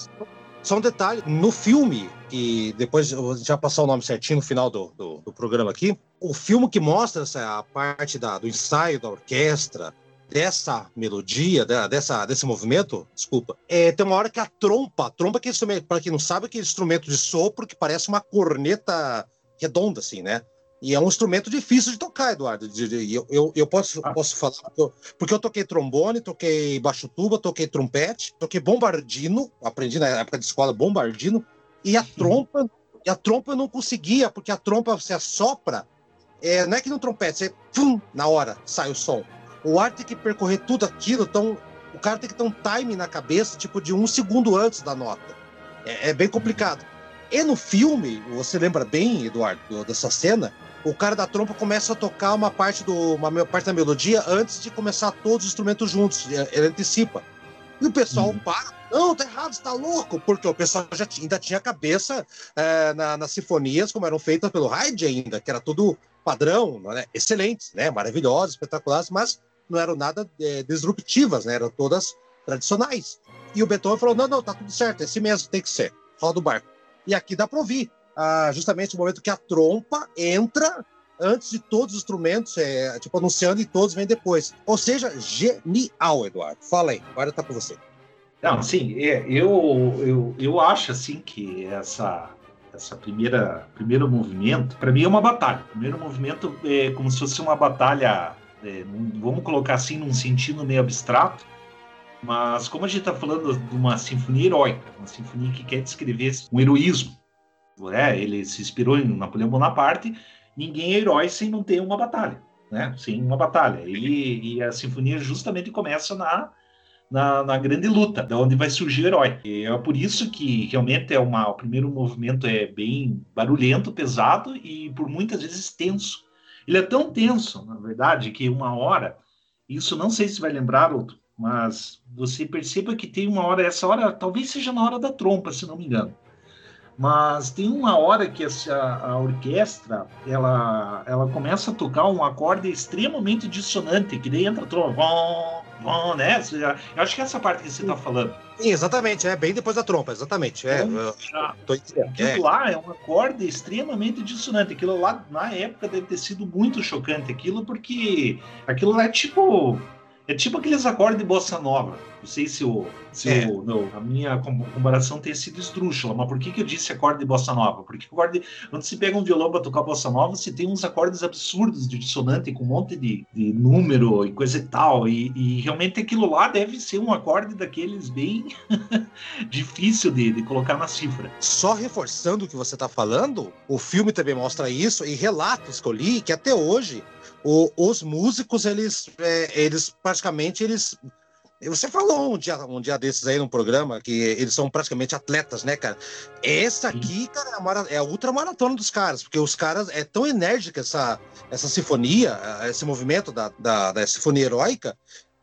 só, um detalhe: no filme, e depois eu já passar o nome certinho no final do, do, do programa aqui, o filme que mostra essa parte da, do ensaio da orquestra, dessa melodia, dessa, desse movimento, desculpa, é, tem uma hora que a trompa, a trompa que é para quem não sabe, é aquele instrumento de sopro que parece uma corneta redonda, assim, né? E é um instrumento difícil de tocar, Eduardo. Eu, eu, eu posso, ah. posso falar, porque eu toquei trombone, toquei baixo tuba, toquei trompete, toquei bombardino, aprendi na época de escola bombardino, e a trompa, e a trompa eu não conseguia, porque a trompa você assopra, é, não é que no trompete, você, pum, na hora sai o som. O ar tem que percorrer tudo aquilo, então o cara tem que ter um time na cabeça, tipo de um segundo antes da nota. É, é bem complicado. E no filme, você lembra bem, Eduardo, dessa cena? O cara da trompa começa a tocar uma parte, do, uma parte da melodia antes de começar todos os instrumentos juntos. Ele antecipa. E o pessoal uhum. para. Não, tá errado, você tá louco. Porque o pessoal já tinha, ainda tinha cabeça é, na, nas sinfonias, como eram feitas pelo Haydn ainda, que era tudo padrão, né? excelentes, né? maravilhosas, espetaculares, mas não eram nada é, disruptivas, né? eram todas tradicionais. E o Beethoven falou: não, não, tá tudo certo, esse mesmo tem que ser, roda o barco. E aqui dá para ouvir ah, justamente o momento que a trompa entra antes de todos os instrumentos, é, tipo, anunciando e todos vêm depois. Ou seja, genial, Eduardo. Fala aí, agora tá com você. Não, sim, é, eu, eu, eu acho assim que essa essa primeira primeiro movimento, para mim é uma batalha. O primeiro movimento é como se fosse uma batalha, é, vamos colocar assim num sentido meio abstrato, mas como a gente está falando de uma sinfonia heróica, uma sinfonia que quer descrever um heroísmo, né? Ele se inspirou em Napoleão Bonaparte. Ninguém é herói sem não ter uma batalha, né? Sem uma batalha. Ele e a sinfonia justamente começa na na, na, grande luta, da onde vai surgir o herói. E é por isso que realmente é uma, o primeiro movimento é bem barulhento, pesado e por muitas vezes tenso. Ele é tão tenso, na verdade, que uma hora, isso não sei se vai lembrar outro, mas você perceba que tem uma hora, essa hora talvez seja na hora da trompa, se não me engano. Mas tem uma hora que essa, a orquestra ela, ela começa a tocar um acorde extremamente dissonante, que daí entra a trompa, bom, né? Eu acho que é essa parte que você está falando. Sim, exatamente, é bem depois da trompa, exatamente. É, então, já, tô, aquilo é. lá é um acorde extremamente dissonante. Aquilo lá, na época, deve ter sido muito chocante aquilo, porque aquilo lá é tipo é tipo aqueles acordes de bossa nova. Não sei se, o, se é. o, não, a minha comparação tenha sido esdrúxula, mas por que, que eu disse acorde de bossa nova? Porque acorde, quando se pega um violão para tocar bossa nova, você tem uns acordes absurdos de dissonante, com um monte de, de número e coisa e tal. E, e, realmente aquilo lá deve ser um acorde daqueles bem difícil de, de colocar na cifra. Só reforçando o que você está falando, o filme também mostra isso, e relatos que eu li que até hoje o, os músicos, eles, é, eles praticamente, eles você falou um dia, um dia desses aí no programa que eles são praticamente atletas, né, cara? Essa aqui, cara, é a, mara, é a ultramaratona dos caras, porque os caras é tão enérgica essa, essa sinfonia, esse movimento da, da, da sinfonia heróica,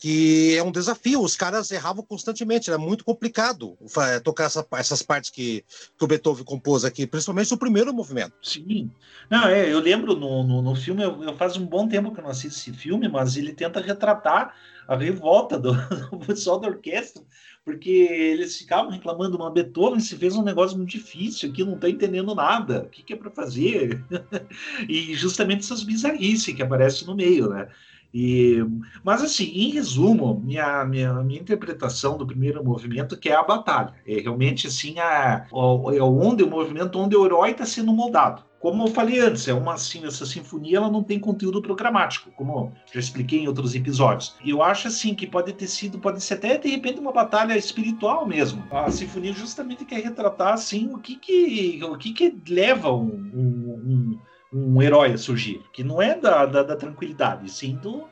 que é um desafio. Os caras erravam constantemente, era muito complicado tocar essa, essas partes que, que o Beethoven compôs aqui, principalmente o primeiro movimento. Sim. Não, é, eu lembro no, no, no filme, eu, eu, faz um bom tempo que eu não assisto esse filme, mas ele tenta retratar a revolta do, do pessoal da orquestra, porque eles ficavam reclamando, mas Beethoven se fez um negócio muito difícil aqui, não está entendendo nada, o que, que é para fazer? e justamente essas bizarrices que aparecem no meio, né? E, mas, assim, em resumo, minha, minha, minha interpretação do primeiro movimento que é a batalha. É realmente, assim, a, é onde o movimento onde o herói está sendo moldado. Como eu falei antes, é uma assim, essa sinfonia ela não tem conteúdo programático, como já expliquei em outros episódios. E eu acho assim que pode ter sido, pode ser até de repente uma batalha espiritual mesmo. A sinfonia justamente quer retratar assim o que que o que que leva um, um, um um herói a surgir, que não é da, da, da tranquilidade, sim do,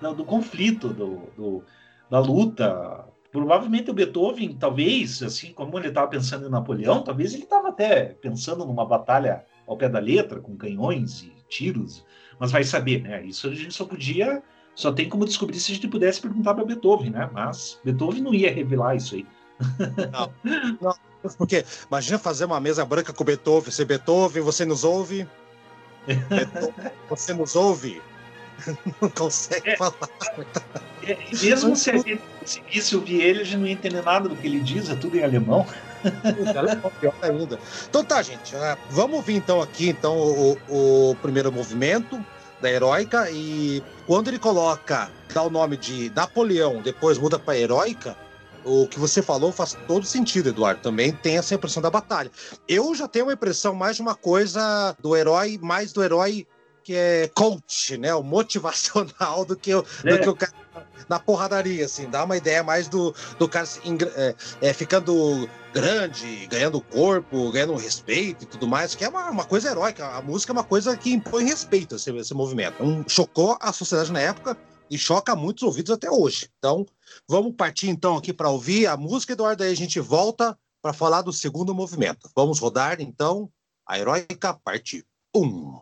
do, do conflito, do, do, da luta. Provavelmente o Beethoven, talvez, assim como ele estava pensando em Napoleão, talvez ele estava até pensando numa batalha ao pé da letra, com canhões e tiros, mas vai saber, né? Isso a gente só podia, só tem como descobrir se a gente pudesse perguntar para Beethoven, né? Mas Beethoven não ia revelar isso aí. Não, não, porque imagina fazer uma mesa branca com Beethoven, se Beethoven, você nos ouve, você nos ouve? Não consegue é, falar. É, mesmo se a gente conseguisse ouvir ele, a gente não ia entender nada do que ele diz, é tudo em alemão. pior ainda. Então tá, gente. Uh, vamos ouvir então aqui então o, o primeiro movimento da heróica e quando ele coloca, dá o nome de Napoleão, depois muda para heróica, o que você falou faz todo sentido, Eduardo. Também tem essa impressão da batalha. Eu já tenho uma impressão mais de uma coisa do herói, mais do herói que é coach, né? O motivacional do que o, é. do que o cara na porradaria, assim. Dá uma ideia mais do, do cara é, é, ficando grande, ganhando corpo, ganhando respeito e tudo mais, que é uma, uma coisa heróica. A música é uma coisa que impõe respeito, esse, esse movimento. Um, chocou a sociedade na época e choca muitos ouvidos até hoje. Então, vamos partir então aqui para ouvir a música, Eduardo, aí a gente volta para falar do segundo movimento. Vamos rodar então a Heróica Parte 1.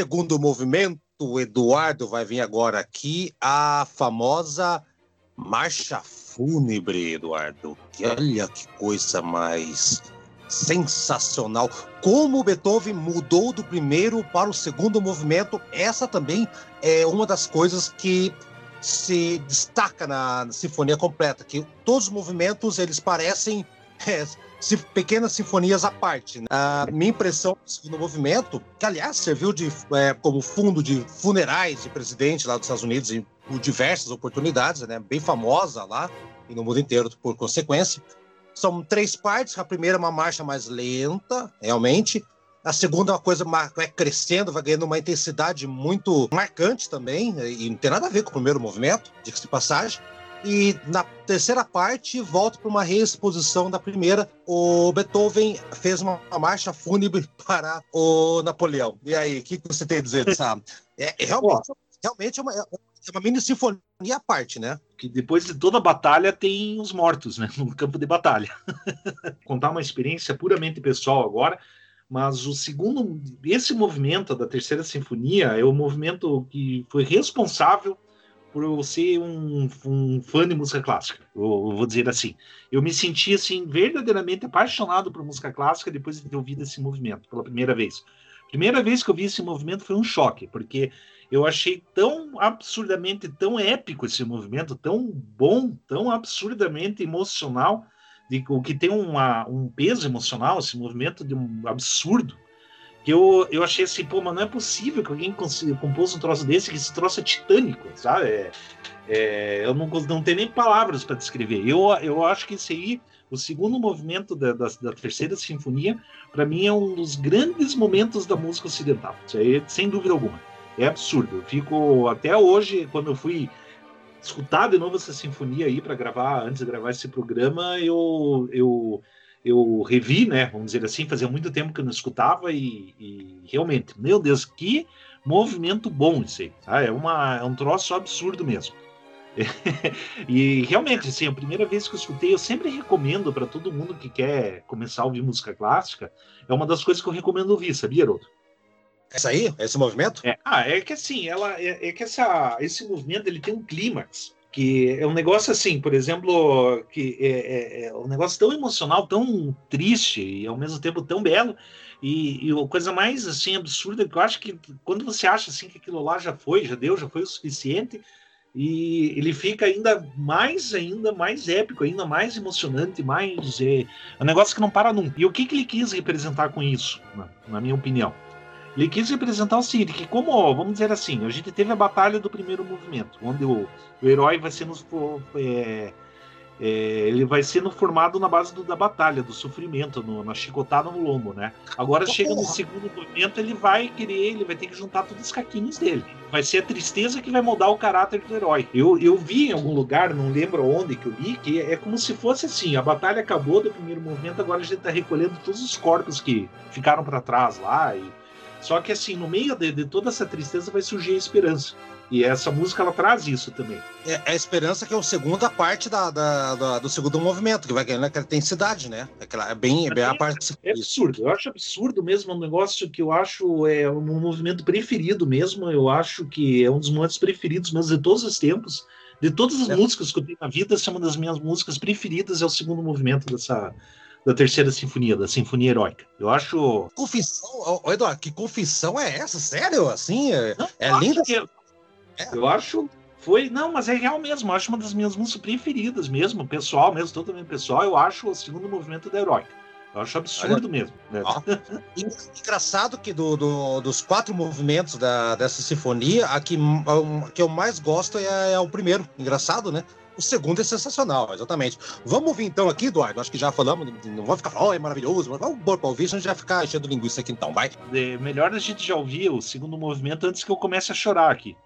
Segundo movimento, o Eduardo vai vir agora aqui a famosa marcha fúnebre, Eduardo. Que olha que coisa mais sensacional. Como Beethoven mudou do primeiro para o segundo movimento, essa também é uma das coisas que se destaca na, sinfonia completa, que todos os movimentos eles parecem é, pequenas sinfonias à parte. Né? A minha impressão segundo movimento, que aliás serviu de, é, como fundo de funerais de presidente lá dos Estados Unidos em diversas oportunidades, né? bem famosa lá e no mundo inteiro por consequência. São três partes. A primeira é uma marcha mais lenta, realmente. A segunda é uma coisa vai crescendo, vai ganhando uma intensidade muito marcante também, e não tem nada a ver com o primeiro movimento, diga-se de passagem. E na terceira parte, volta para uma reexposição da primeira. O Beethoven fez uma, marcha fúnebre para o Napoleão. E aí, o que, você tem a dizer dessa? É, é realmente, realmente é uma, é uma mini sinfonia à parte, né? Que depois de toda batalha tem os mortos, né? No campo de batalha. Contar uma experiência puramente pessoal agora, mas o segundo, esse movimento da terceira sinfonia é o movimento que foi responsável por eu ser um, um fã de música clássica, eu, eu vou dizer assim. Eu me senti assim verdadeiramente apaixonado por música clássica depois de ter ouvido esse movimento pela primeira vez. Primeira vez que eu vi esse movimento foi um choque, porque eu achei tão absurdamente, tão épico esse movimento, tão bom, tão absurdamente emocional, de, o que tem uma, um peso emocional, esse movimento de um absurdo, eu, eu achei assim, pô, mas não é possível que alguém compôs um troço desse, que esse troço é titânico, sabe? É, é, eu não, não tenho nem palavras para descrever. Eu, eu acho que esse aí, o segundo movimento da, da, da terceira sinfonia, para mim é um dos grandes momentos da música ocidental. Isso aí, sem dúvida alguma é absurdo. Eu fico até hoje, quando eu fui escutar de novo essa sinfonia aí para gravar, antes de gravar esse programa, eu, eu, eu revi, né? Vamos dizer assim, fazia muito tempo que eu não escutava e, e realmente, meu Deus, que movimento bom isso aí. Tá? É, uma, é um troço absurdo mesmo. e realmente, assim, a primeira vez que eu escutei, eu sempre recomendo para todo mundo que quer começar a ouvir música clássica, é uma das coisas que eu recomendo ouvir, sabia, Haroldo? Essa aí? Esse movimento? É, ah, é que assim, ela é, é que essa, esse movimento ele tem um clímax que é um negócio assim, por exemplo, que é, é, é, um negócio tão emocional, tão triste e ao mesmo tempo tão belo. E, e a coisa mais assim absurda que eu acho que quando você acha assim que aquilo lá já foi, já deu, já foi o suficiente, e ele fica ainda mais, ainda mais épico, ainda mais emocionante, mais é, é um negócio que não para nunca. E o que, que ele quis representar com isso, na, na minha opinião? Ele quis representar o seguinte, que como, vamos dizer assim, a gente teve a batalha do primeiro movimento, onde o, o herói vai sendo é, é, ele vai sendo formado na base do, da batalha, do sofrimento, no, na chicotada no lombo, né? Agora chega no segundo movimento, ele vai querer, ele vai ter que juntar todos os caquinhos dele. Vai ser a tristeza que vai mudar o caráter do herói. Eu, eu vi em algum lugar, não lembro onde que eu li, que é como se fosse assim: a batalha acabou do primeiro movimento, agora a gente tá recolhendo todos os corpos que ficaram para trás lá e só que assim, no meio de, de, toda essa tristeza vai surgir a esperança. E essa música ela traz isso também. É, é a esperança que é a segunda parte da, da, da, do segundo movimento, que vai ganhando aquela intensidade, né? Aquela, é bem, é bem a parte. É absurdo. Eu acho absurdo mesmo, é um negócio que eu acho é um movimento preferido mesmo. Eu acho que é um dos momentos preferidos mesmo de todos os tempos. De todas as é. músicas que eu tenho na vida, essa é uma das minhas músicas preferidas, é o segundo movimento dessa, da terceira sinfonia, da sinfonia heróica. Eu acho. Confissão, oh, Eduardo, que confissão é essa? Sério? Assim, é, Não, é linda. Que... É. Eu acho. Foi, não, mas é real mesmo. Eu acho uma das minhas músicas preferidas mesmo, pessoal, mesmo, totalmente pessoal. Eu acho o segundo movimento da heróica. Eu acho absurdo Olha, mesmo. Né? Ó, engraçado que do, do, dos quatro movimentos da, dessa sinfonia, a que, a que eu mais gosto é, é o primeiro. Engraçado, né? O segundo é sensacional, exatamente. Vamos ouvir então aqui, Eduardo. Acho que já falamos, não vamos ficar falando, oh, é maravilhoso, vamos pôr para ouvir, a gente vai ficar enchendo linguiça aqui então, vai. É melhor a gente já ouvir o segundo movimento antes que eu comece a chorar aqui.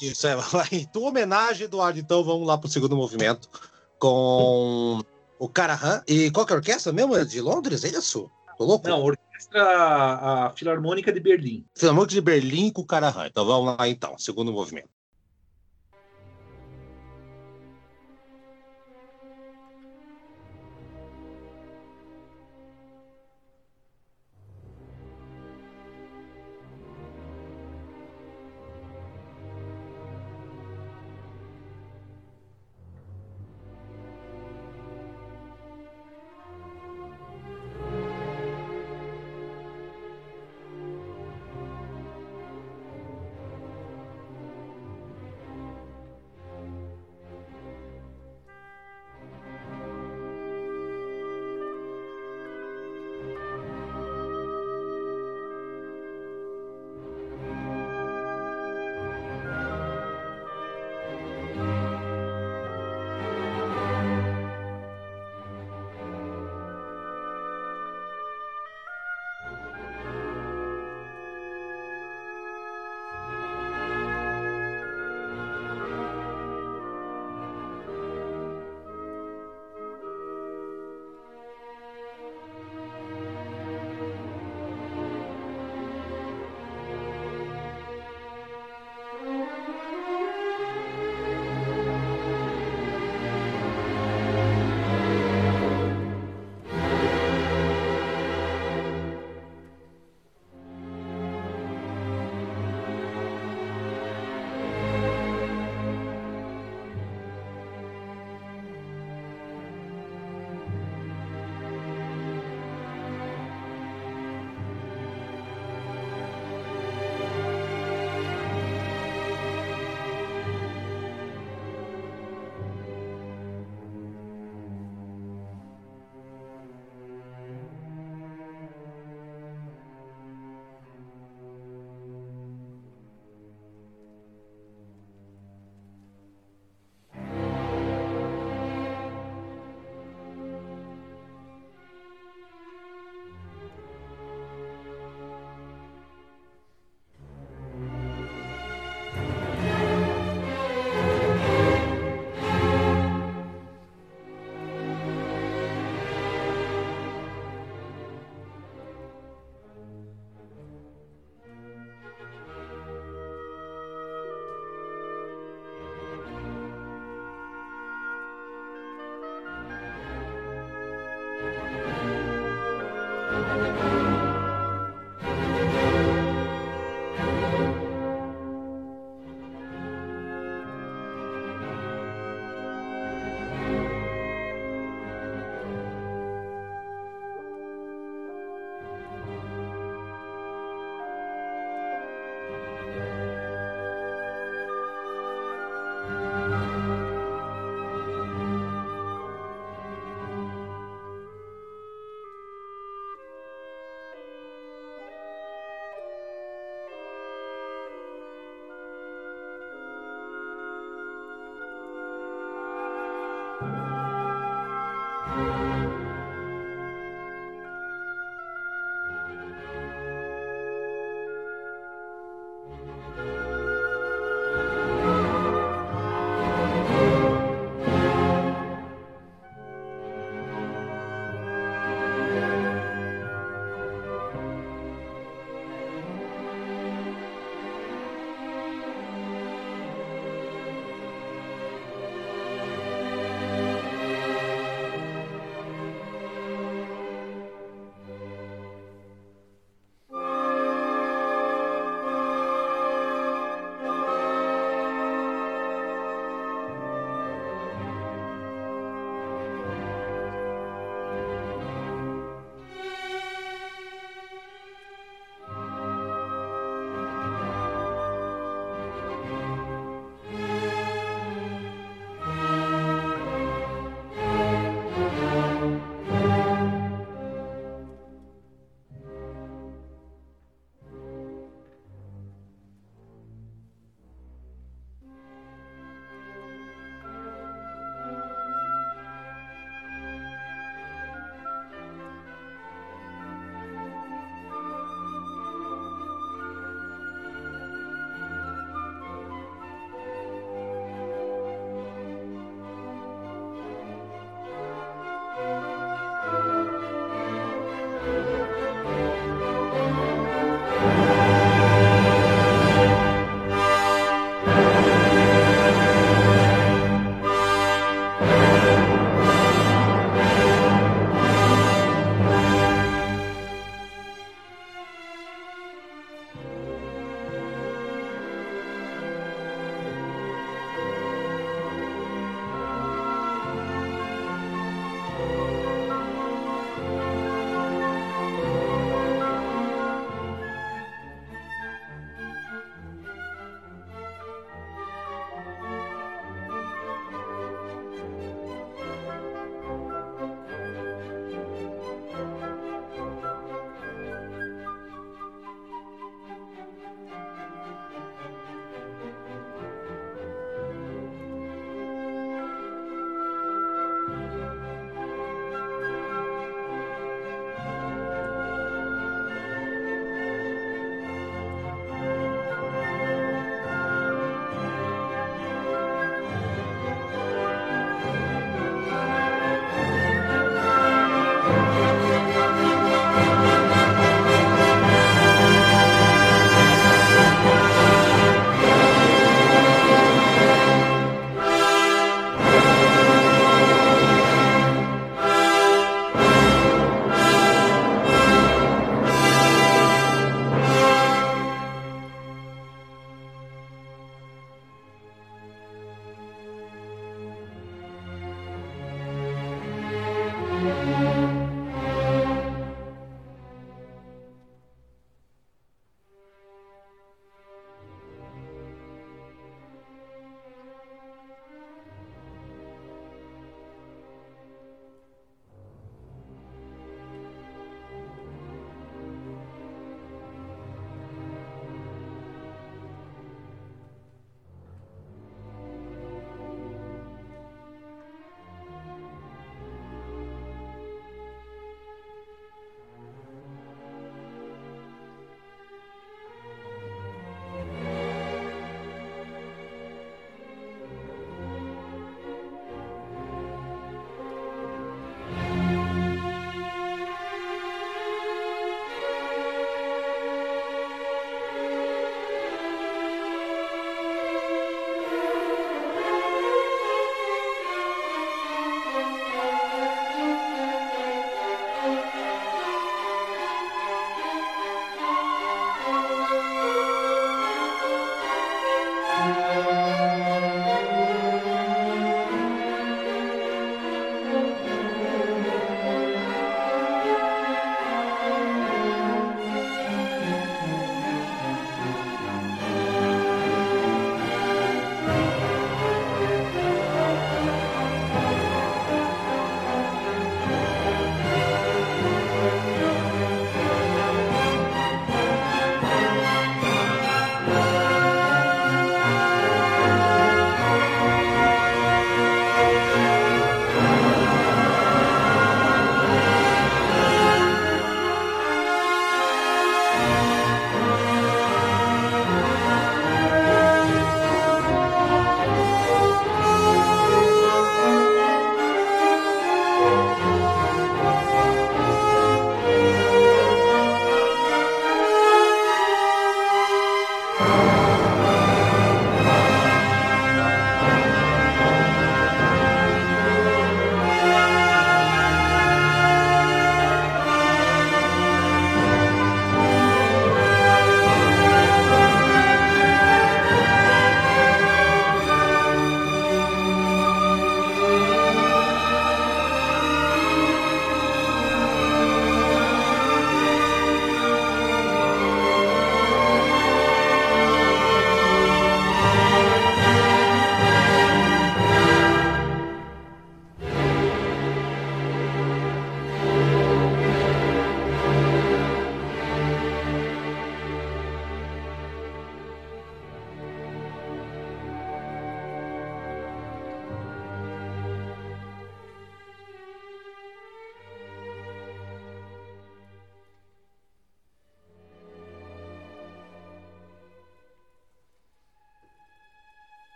Isso é, vai. Tua homenagem, Eduardo, então vamos lá para o segundo movimento com o Carahan. E qual que é a orquestra mesmo? É de Londres, é isso? Tô louco? Não, orquestra a Filarmônica de Berlim. Filarmônica de Berlim com o Carahan. Então vamos lá então, segundo movimento.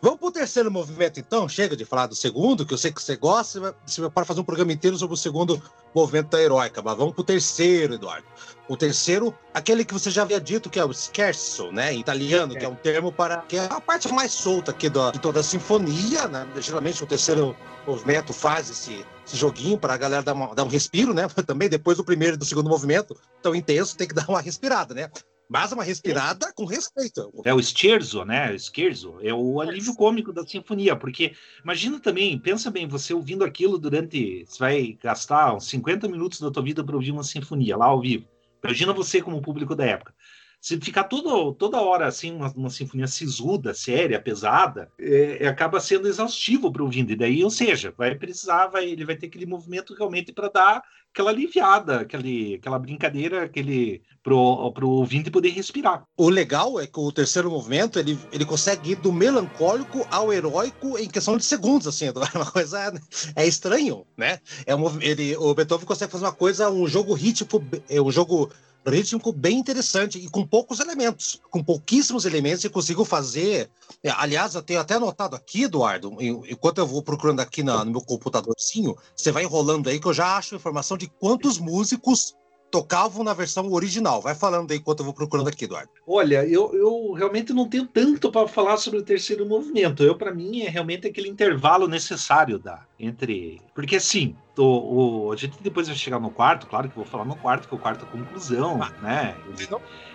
Vamos pro terceiro movimento, então. Chega de falar do segundo, que eu sei que você gosta. Você pode fazer um programa inteiro sobre o segundo movimento da heróica. Mas vamos pro terceiro, Eduardo. O terceiro, aquele que você já havia dito, que é o scherzo, né? Em italiano, que é um termo para. que é a parte mais solta aqui de toda a sinfonia, né? Geralmente o terceiro movimento faz esse, esse joguinho para a galera dar, uma, dar um respiro, né? Também depois do primeiro e do segundo movimento, tão intenso, tem que dar uma respirada, né? Mas uma respirada com respeito. É o scherzo, né? O scherzo é o alívio cômico da sinfonia, porque imagina também, pensa bem, você ouvindo aquilo durante, você vai gastar uns 50 minutos da tua vida para ouvir uma sinfonia lá ao vivo. Imagina você como público da época. Se ficar todo, toda hora assim, uma, uma sinfonia sisuda, séria, pesada, é, é acaba sendo exaustivo para o ouvindo. E daí, ou seja, vai precisar, vai, ele vai ter aquele movimento realmente para dar aquela aliviada, aquele, aquela brincadeira, aquele pro, pro ouvinte poder respirar. O legal é que o terceiro movimento ele, ele consegue ir do melancólico ao heróico em questão de segundos, assim, é uma coisa é estranho, né? É um, ele, o Beethoven consegue fazer uma coisa, um jogo rítmico, é um jogo rítmico bem interessante e com poucos elementos, com pouquíssimos elementos e consigo fazer. É, aliás, eu tenho até anotado aqui, Eduardo, enquanto eu vou procurando aqui na, no meu computadorzinho, você vai enrolando aí que eu já acho informação de quantos músicos tocavam na versão original. Vai falando aí enquanto eu vou procurando aqui, Eduardo. Olha, eu, eu realmente não tenho tanto para falar sobre o terceiro movimento. Eu, para mim, é realmente aquele intervalo necessário da entre. Porque assim, o, o, a gente depois vai chegar no quarto, claro que vou falar no quarto, que é o quarto é a conclusão, ah, né?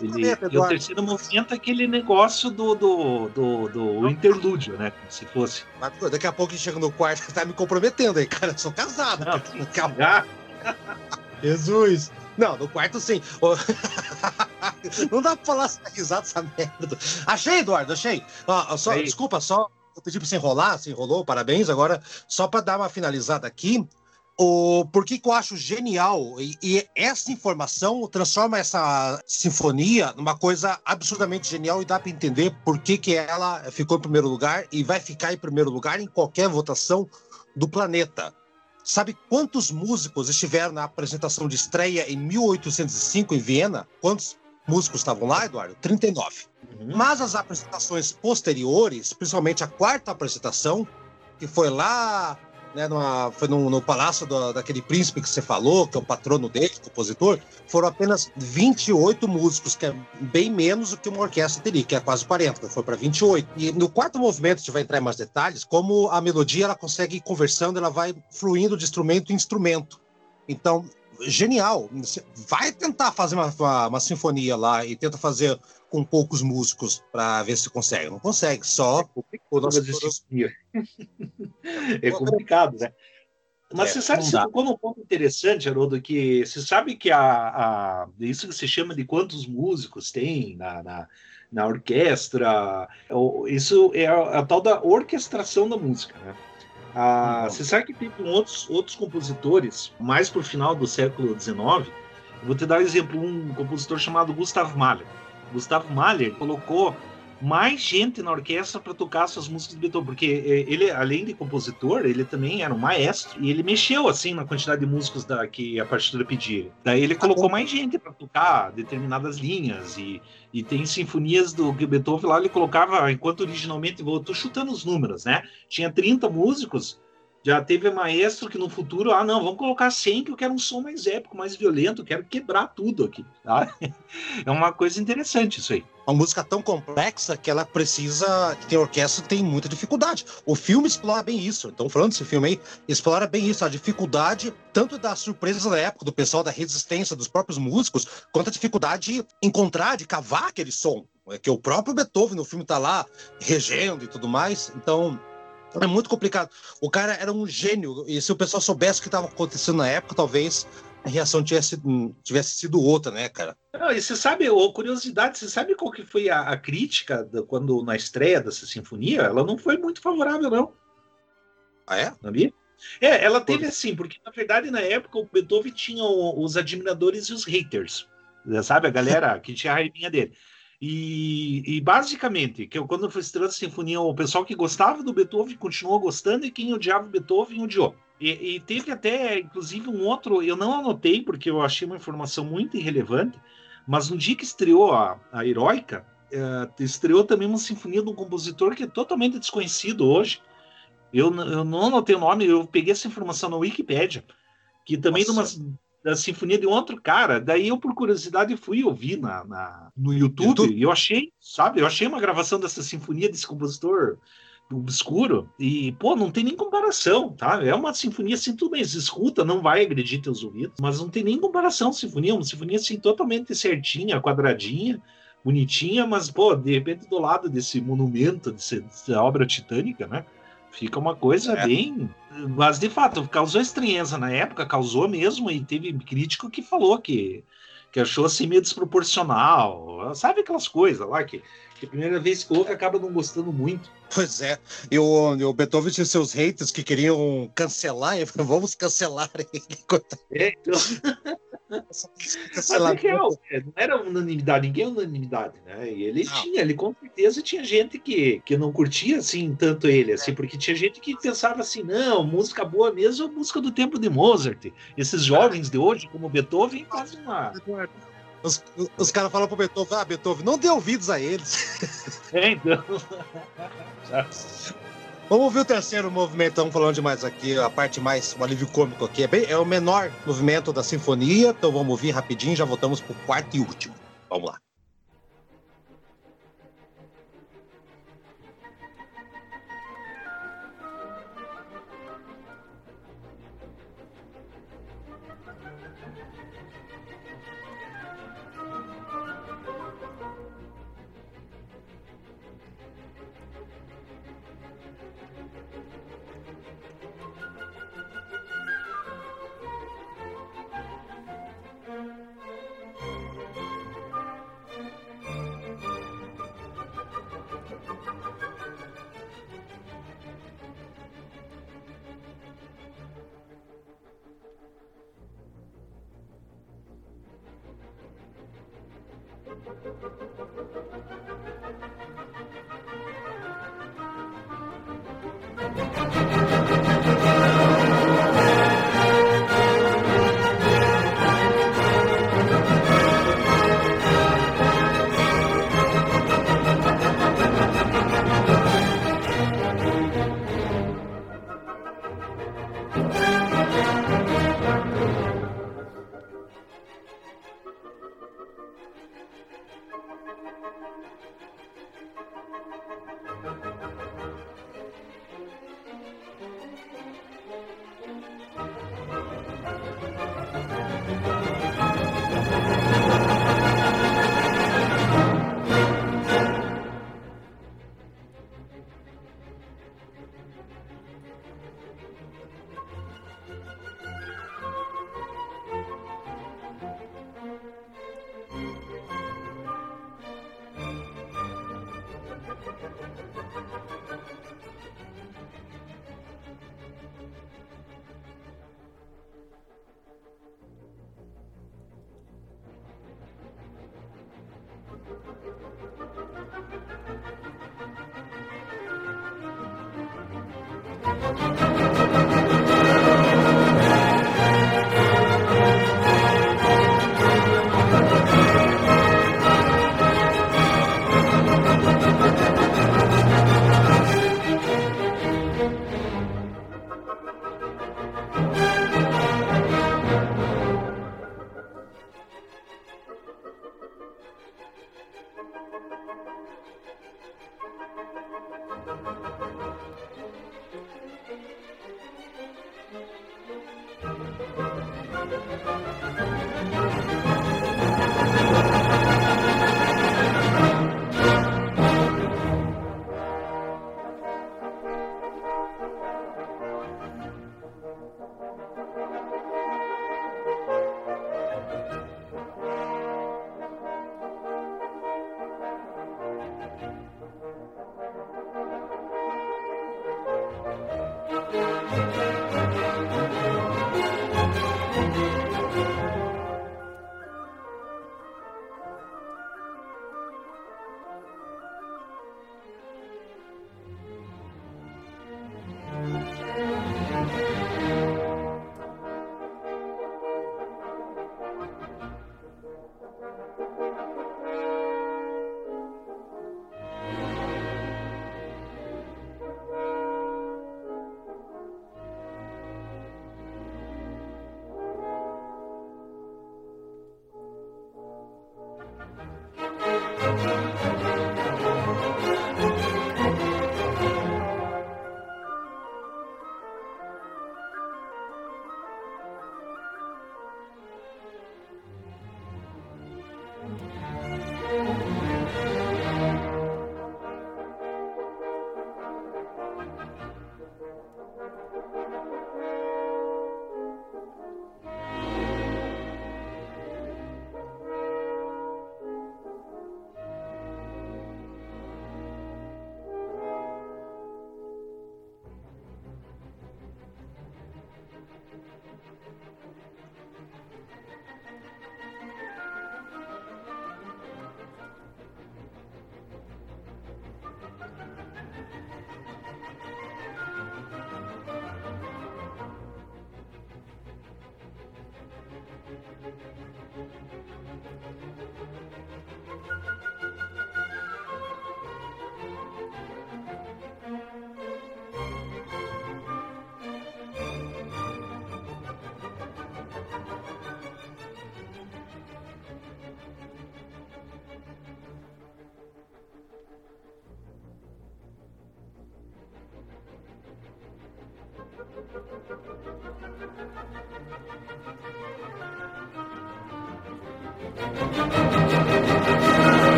Ele, ele, e o terceiro movimento é aquele negócio do, do, do, do interlúdio, né? Como se fosse. Mas, daqui a pouco a gente chega no quarto, tá me comprometendo aí, cara. Eu sou casado. Não, Jesus! Não, no quarto sim. Não dá pra falar essa risada, essa merda. Achei, Eduardo, achei. Ó, só, desculpa, só eu pedi pra você enrolar, você enrolou, parabéns. Agora, só para dar uma finalizada aqui, o por que, que eu acho genial e, e, essa informação transforma essa sinfonia numa coisa absurdamente genial e dá para entender por que, que ela ficou em primeiro lugar e vai ficar em primeiro lugar em qualquer votação do planeta. Sabe quantos músicos estiveram na apresentação de estreia em 1805 em Viena? Quantos músicos estavam lá, Eduardo? 39. Uhum. Mas as apresentações posteriores, principalmente a quarta apresentação, que foi lá né, numa, foi no, no palácio do, daquele príncipe que você falou, que é o patrono dele, compositor, foram apenas 28 músicos, que é bem menos do que uma orquestra teria, que é quase 40, foi para 28. E no quarto movimento, a gente vai entrar em mais detalhes, como a melodia ela consegue ir conversando, ela vai fluindo de instrumento em instrumento. Então, genial. Vai tentar fazer uma, uma, uma sinfonia lá e tenta fazer com poucos músicos para ver se consegue. Não consegue, só é o nosso É complicado, né? Mas é, você sabe, você tocou num ponto interessante, Haroldo, que você sabe que a, a, isso que se chama de quantos músicos tem na, na, na orquestra, isso é a, a, tal da orquestração da música, né? Ah. Você sabe que tem outros, outros compositores, mais para o final do século XIX, vou te dar um exemplo, um compositor chamado Gustav Mahler. Gustavo Mahler colocou mais gente na orquestra para tocar suas músicas de Beethoven, porque é, ele, além de compositor, ele também era um maestro e ele mexeu assim na quantidade de músicos da, que a partitura pedia. Daí ele colocou mais gente para tocar determinadas linhas e, e tem sinfonias do Beethoven lá, ele colocava, enquanto originalmente, vou chutando os números, né? Tinha 30 músicos, já teve maestro que no futuro, ah, não, vamos colocar 100 que eu quero um som mais épico, mais violento, eu quero quebrar tudo aqui. Tá? É uma coisa interessante isso aí. Uma música tão complexa que ela precisa, que tem orquestra tem muita dificuldade. O filme explora bem isso. Então, falando desse filme aí, explora bem isso, a dificuldade tanto da surpresa da época, do pessoal da resistência, dos próprios músicos, quanto a dificuldade de encontrar, de cavar aquele som. É que o próprio Beethoven no filme tá lá regendo e tudo mais. Então, é muito complicado. O cara era um gênio, e se o pessoal soubesse o que estava acontecendo na época, talvez a reação tivesse, tivesse sido outra, né, cara? Não, e você sabe, ou curiosidade, você sabe qual que foi a, a crítica do, quando na estreia dessa sinfonia? Ela não foi muito favorável, não. Ah, é? Sabia? É, ela teve assim, porque na verdade na época o Beethoven tinha os admiradores e os haters, sabe? A galera que tinha a raivinha dele. E, e, basicamente, que eu, quando foi estreando a sinfonia, o pessoal que gostava do Beethoven continuou gostando e quem odiava o Beethoven odiou. E, e, teve até, inclusive, um outro, eu não anotei porque eu achei uma informação muito irrelevante, mas no dia que estreou a, a Heroica, uh, estreou também uma sinfonia de um compositor que é totalmente desconhecido hoje. Eu, eu não anotei o nome, eu peguei essa informação na Wikipédia, que também Nossa. numa da sinfonia de um outro cara. Daí eu, por curiosidade, fui ouvir na, na no YouTube, YouTube, e eu achei, sabe, eu achei uma gravação dessa sinfonia desse compositor obscuro e, pô, não tem nem comparação, tá? É uma sinfonia assim, tudo bem, escuta, não vai agredir teus ouvidos, mas não tem nem comparação sinfonia, é uma sinfonia assim totalmente certinha, quadradinha, bonitinha, mas, pô, de repente do lado desse monumento, dessa obra titânica, né? Fica uma coisa é. bem. Mas de fato, causou estranheza na época, causou mesmo, e teve crítico que falou que, que achou assim meio desproporcional. Sabe aquelas coisas lá que, que a primeira vez que ouve acaba não gostando muito. Pois é. E o, o Beethoven tinha seus haters que queriam cancelar, e vamos cancelar ele. É, então... Mas é real, é, não era unanimidade, ninguém é unanimidade, né? E ele não. tinha, ele com certeza tinha gente que, que não curtia assim tanto ele, assim, é. porque tinha gente que pensava assim, não, música boa mesmo é música do tempo de Mozart. Esses jovens de hoje, como Beethoven, fazem uma. Os, os caras falam pro Beethoven, ah, Beethoven, não dê ouvidos a eles. É, então. Vamos ouvir o terceiro movimento, estamos falando demais aqui, a parte mais, o alívio cômico aqui. É, bem, é o menor movimento da sinfonia, então vamos ouvir rapidinho, já voltamos pro quarto e último. Vamos lá. Thank you.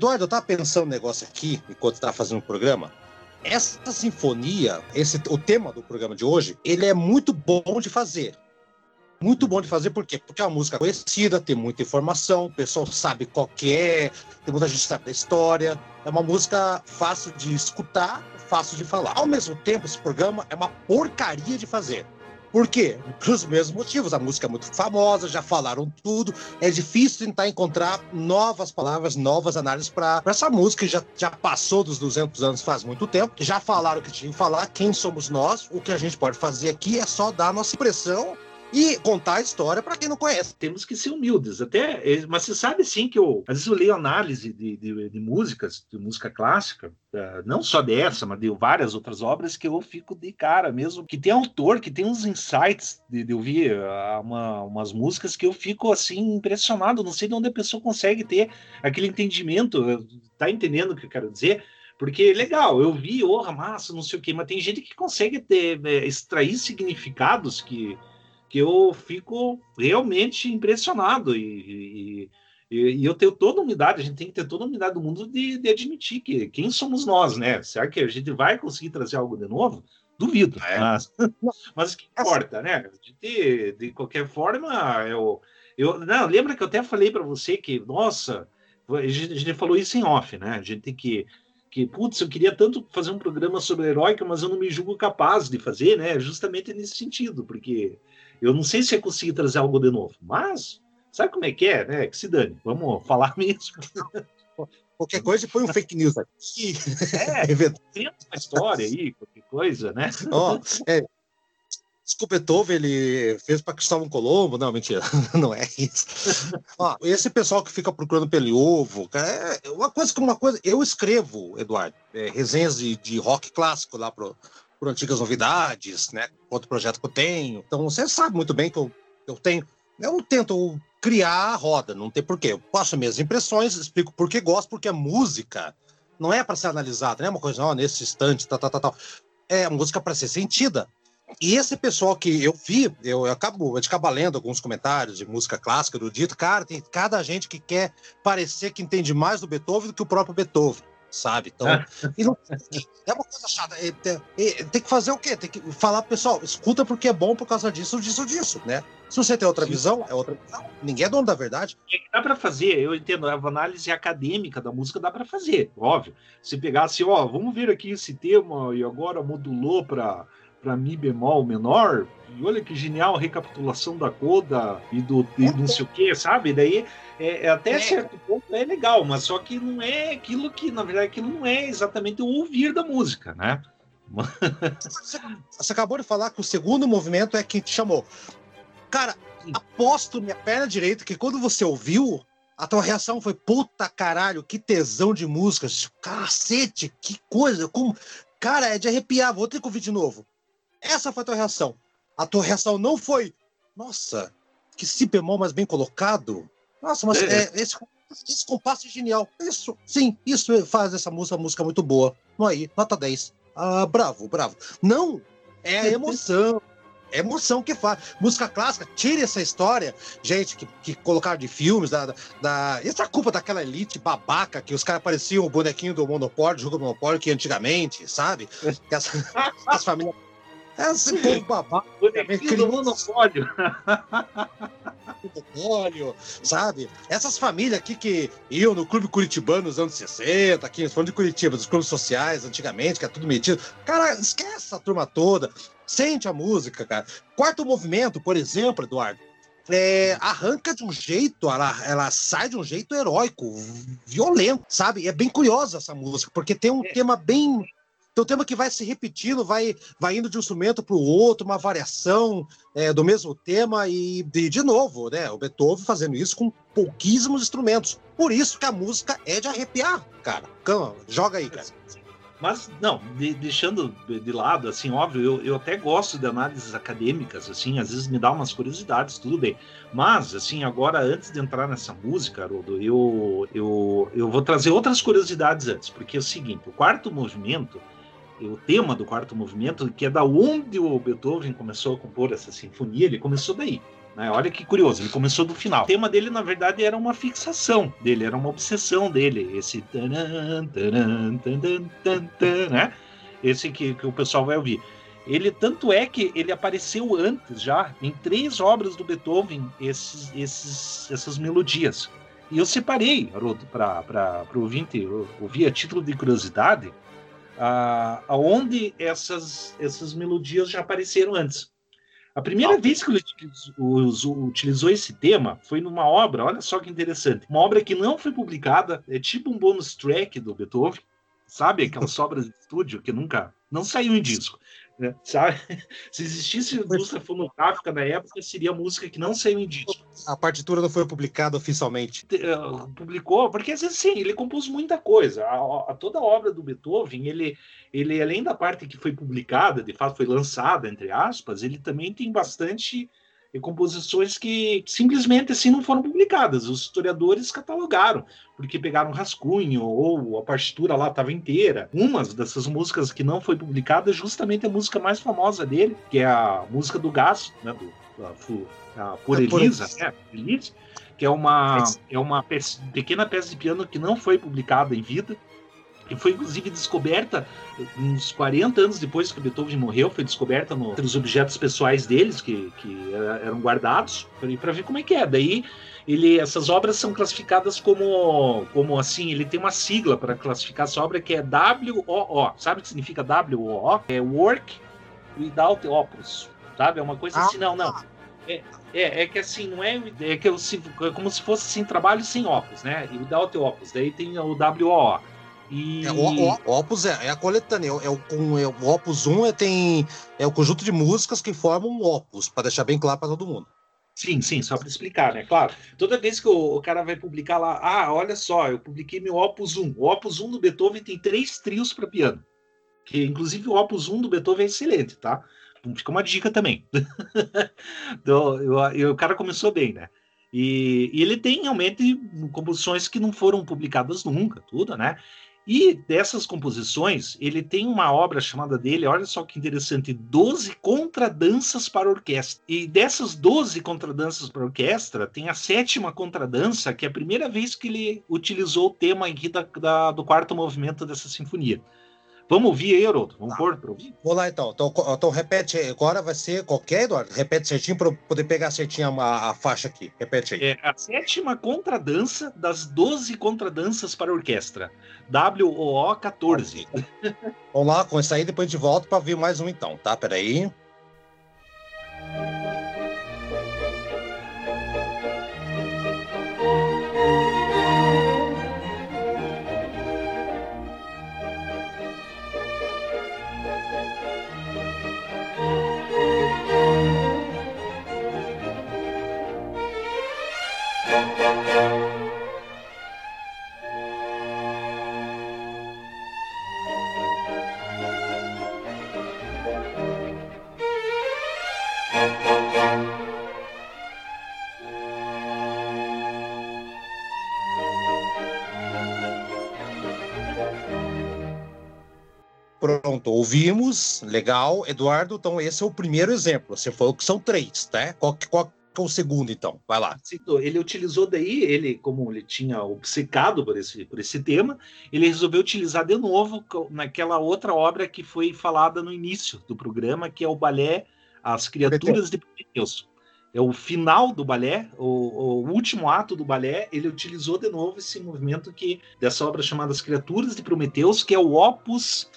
Eduardo, eu estava pensando um negócio aqui, enquanto estava fazendo o programa. Essa sinfonia, esse, o tema do programa de hoje, ele é muito bom de fazer. Muito bom de fazer, por quê? Porque é uma música conhecida, tem muita informação, o pessoal sabe qual que é, tem muita gente que sabe da história. É uma música fácil de escutar, fácil de falar. Ao mesmo tempo, esse programa é uma porcaria de fazer. Por quê? Pelos mesmos motivos. A música é muito famosa, já falaram tudo. É difícil tentar encontrar novas palavras, novas análises para essa música já, já passou dos 200 anos faz muito tempo. Já falaram o que tinham que falar, quem somos nós. O que a gente pode fazer aqui é só dar a nossa impressão e contar a história para quem não conhece. Temos que ser humildes, até, eh, mas você sabe sim que eu, às vezes eu leio análise de, de, de músicas, de música clássica, uh, não só dessa, mas de várias outras obras que eu fico de cara mesmo, que tem autor, que tem uns insights de, de ouvir uh, uma, umas músicas que eu fico assim impressionado, não sei de onde a pessoa consegue ter aquele entendimento, tá entendendo o que eu quero dizer? Porque é legal, eu vi, oh, massa, não sei o quê, mas tem gente que consegue ter, é, extrair significados que, que eu fico realmente impressionado e, e, e, eu tenho toda a humildade, a gente tem que ter toda a humildade do mundo de, de, admitir que quem somos nós, né? Será que a gente vai conseguir trazer algo de novo? Duvido, é. mas, mas o que importa, né? De, de qualquer forma, eu, eu não, lembra que eu até falei para você que, nossa, a gente, a gente falou isso em off, né? A gente tem que que, putz, eu queria tanto fazer um programa sobre heróica, mas eu não me julgo capaz de fazer, né? Justamente nesse sentido, porque eu não sei se ia conseguir trazer algo de novo, mas sabe como é que é, né? Que se dane, vamos falar mesmo. Qualquer coisa, põe um fake news aqui. É, inventa uma história aí, qualquer coisa, né? Ó, é, Scupetov, ele fez para Cristóvão Colombo. Não, mentira, não é isso. Ó, esse pessoal que fica procurando pelo ovo, é uma coisa como uma coisa. Eu escrevo, Eduardo, é, resenhas de, de rock clássico lá pro, por antigas novidades, né? Outro projeto que eu tenho. Então você sabe muito bem que eu, eu tenho. Eu tento criar a roda, não tem porquê. Eu passo minhas impressões, explico por que gosto, porque a música não é para ser analisada, não é uma coisa, ó, nesse instante, tal, tal, tal, tal. É música para ser sentida. E esse pessoal que eu vi, eu, eu acabo, eu acabo lendo alguns comentários de música clássica do dito, cara, tem cada gente que quer parecer que entende mais do Beethoven do que o próprio Beethoven. sabe? Então, não, é uma coisa chata. É, é, tem que fazer o quê? Tem que falar, pessoal, escuta porque é bom por causa disso, disso, disso, né? Se você tem outra Sim. visão, é outra visão. Ninguém é dono da verdade. Dá para fazer, eu entendo, a análise acadêmica da música dá para fazer, óbvio. Se pegar assim, ó, vamos ver aqui esse tema e agora modulou para para Mi bemol menor, e olha que genial a recapitulação da coda e do e não sei o que, sabe? Daí é, é até é. certo ponto é legal, mas só que não é aquilo que, na verdade, aquilo não é exatamente o ouvir da música, né? Você acabou de falar que o segundo movimento é quem te chamou. Cara, aposto minha perna direita que quando você ouviu, a tua reação foi puta caralho, que tesão de música. Cacete, que coisa. Como... Cara, é de arrepiar, vou ter que ouvir de novo. Essa foi a tua reação. A tua reação não foi, nossa, que si bemol mais bem colocado. Nossa, mas é. É, esse, esse compasso é genial. Isso, sim, isso faz essa música, música muito boa. Não aí, nota 10. Ah, bravo, bravo. Não, é a emoção. É emoção que faz. Música clássica, tire essa história, gente, que, que colocaram de filmes, da, da. Isso é culpa daquela elite babaca que os caras pareciam o bonequinho do Monopólio, do jogo do Monopólio, que antigamente, sabe? Que as, as famílias esse povo babaca. Bonequinho do monopólio. monopólio, sabe? Essas famílias aqui que iam no Clube Curitibano nos anos 60, aqui falando de Curitiba, dos clubes sociais antigamente, que é tudo metido. Cara, esquece essa turma toda. Sente a música, cara. Quarto movimento, por exemplo, Eduardo, é, arranca de um jeito, ela, ela sai de um jeito heróico, violento, sabe? É bem curiosa essa música, porque tem um é. tema bem então, tema que vai se repetindo, vai, vai indo de um instrumento para o outro, uma variação é, do mesmo tema, e de, de novo, né? O Beethoven fazendo isso com pouquíssimos instrumentos. Por isso que a música é de arrepiar, cara. Calma, joga aí, cara. Mas, não, de, deixando de lado, assim, óbvio, eu, eu até gosto de análises acadêmicas, assim, às vezes me dá umas curiosidades, tudo bem. Mas, assim, agora, antes de entrar nessa música, Haroldo, eu, eu, eu vou trazer outras curiosidades antes, porque é o seguinte, o quarto movimento, o tema do quarto movimento, que é da onde o Beethoven começou a compor essa sinfonia, ele começou daí. Né? Olha que curioso, ele começou do final. O tema dele, na verdade, era uma fixação dele, era uma obsessão dele, esse tanan, tanan, tanan, né? Esse que, que o pessoal vai ouvir. Ele tanto é que ele apareceu antes já em três obras do Beethoven esses, esses, essas melodias. E eu separei, Haroldo, para o ouvinte ouvir a título de curiosidade, ah, aonde essas, essas melodias já apareceram antes. A primeira ah, vez que ele utilizou, esse tema foi numa obra, olha só que interessante, uma obra que não foi publicada, é tipo um bonus track do Beethoven, sabe? Aquelas obras de estúdio que nunca não saiu em disco. Né? Sabe? Se existisse indústria fonográfica na época, seria música que não saiu em disco. A partitura não foi publicada oficialmente. Uh, publicou, porque às vezes sim, ele compôs muita coisa. A, a, toda a obra do Beethoven, ele, ele, além da parte que foi publicada, de fato foi lançada, entre aspas, ele também tem bastante e composições que simplesmente assim não foram publicadas. Os historiadores catalogaram, porque pegaram rascunho ou a partitura lá estava inteira. Uma dessas músicas que não foi publicada é justamente a música mais famosa dele, que é a música do Gás, né, do, a, a Por Elisa, né, Elise, que é uma, é uma peça, pequena peça de piano que não foi publicada em vida e foi inclusive descoberta uns 40 anos depois que Beethoven morreu, foi descoberta no, entre os objetos pessoais deles que, que eram guardados para ver como é que é. Daí ele, essas obras são classificadas como, como assim, ele tem uma sigla para classificar essa obra que é WOO. Sabe o que significa WOO? É Work Without Opus. Sabe? É uma coisa ah, assim, não, não. É, é, é, que assim, não é, é que eu, é como se fosse assim, trabalho sem opus, né? E without opus. Daí tem o WOO. E... É, o, o, Opus é, é, a coletânea, é, é, o, é, o Opus 1 é, tem, é o conjunto de músicas que formam um Opus, para deixar bem claro para todo mundo. Sim, sim, só para explicar, né? Claro, toda vez que o, o, cara vai publicar lá, ah, olha só, eu publiquei meu Opus 1. O Opus 1 do Beethoven tem três trios para piano. Que, inclusive, o Opus 1 do Beethoven é excelente, tá? Fica uma dica também. então, eu, eu, o cara começou bem, né? E, e, ele tem realmente composições que não foram publicadas nunca, tudo, né? E dessas composições, ele tem uma obra chamada dele, olha só que interessante, 12 contradanças para orquestra. E dessas 12 contradanças para orquestra, tem a sétima contradança, que é a primeira vez que ele utilizou o tema aqui da, da, do quarto movimento dessa sinfonia. Vamos ouvir aí, Haroldo? Vamos tá. pôr para ouvir? Vou lá então. então. então. repete, agora vai ser qualquer, Eduardo? Repete certinho para eu poder pegar certinho a, a, faixa aqui. Repete aí. É a sétima contradança das 12 contradanças para orquestra. WOO 14. Vamos lá, com isso aí, depois de volta para ver mais um então, tá? Peraí. Pronto, ouvimos, legal. Eduardo, então esse é o primeiro exemplo. Você falou que são três, tá? Qual, qual é o segundo, então? Vai lá. Ele utilizou daí, ele, como ele tinha obcecado por esse, por esse tema, ele resolveu utilizar de novo naquela outra obra que foi falada no início do programa, que é o balé As Criaturas de Prometeus. É o final do balé, o, o, último ato do balé, ele utilizou de novo esse movimento que dessa obra chamada As Criaturas de Prometeus, que é o opus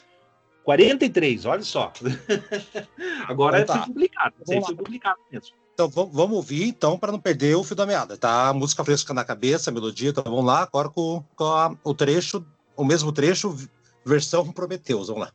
43, olha só. Agora então, tá. foi publicado. foi publicado mesmo. Então vamos ouvir, então, para não perder o fio da meada, tá? Música fresca na cabeça, melodia, então vamos lá, agora com, com a, o trecho, o mesmo trecho, versão Prometeus, vamos lá.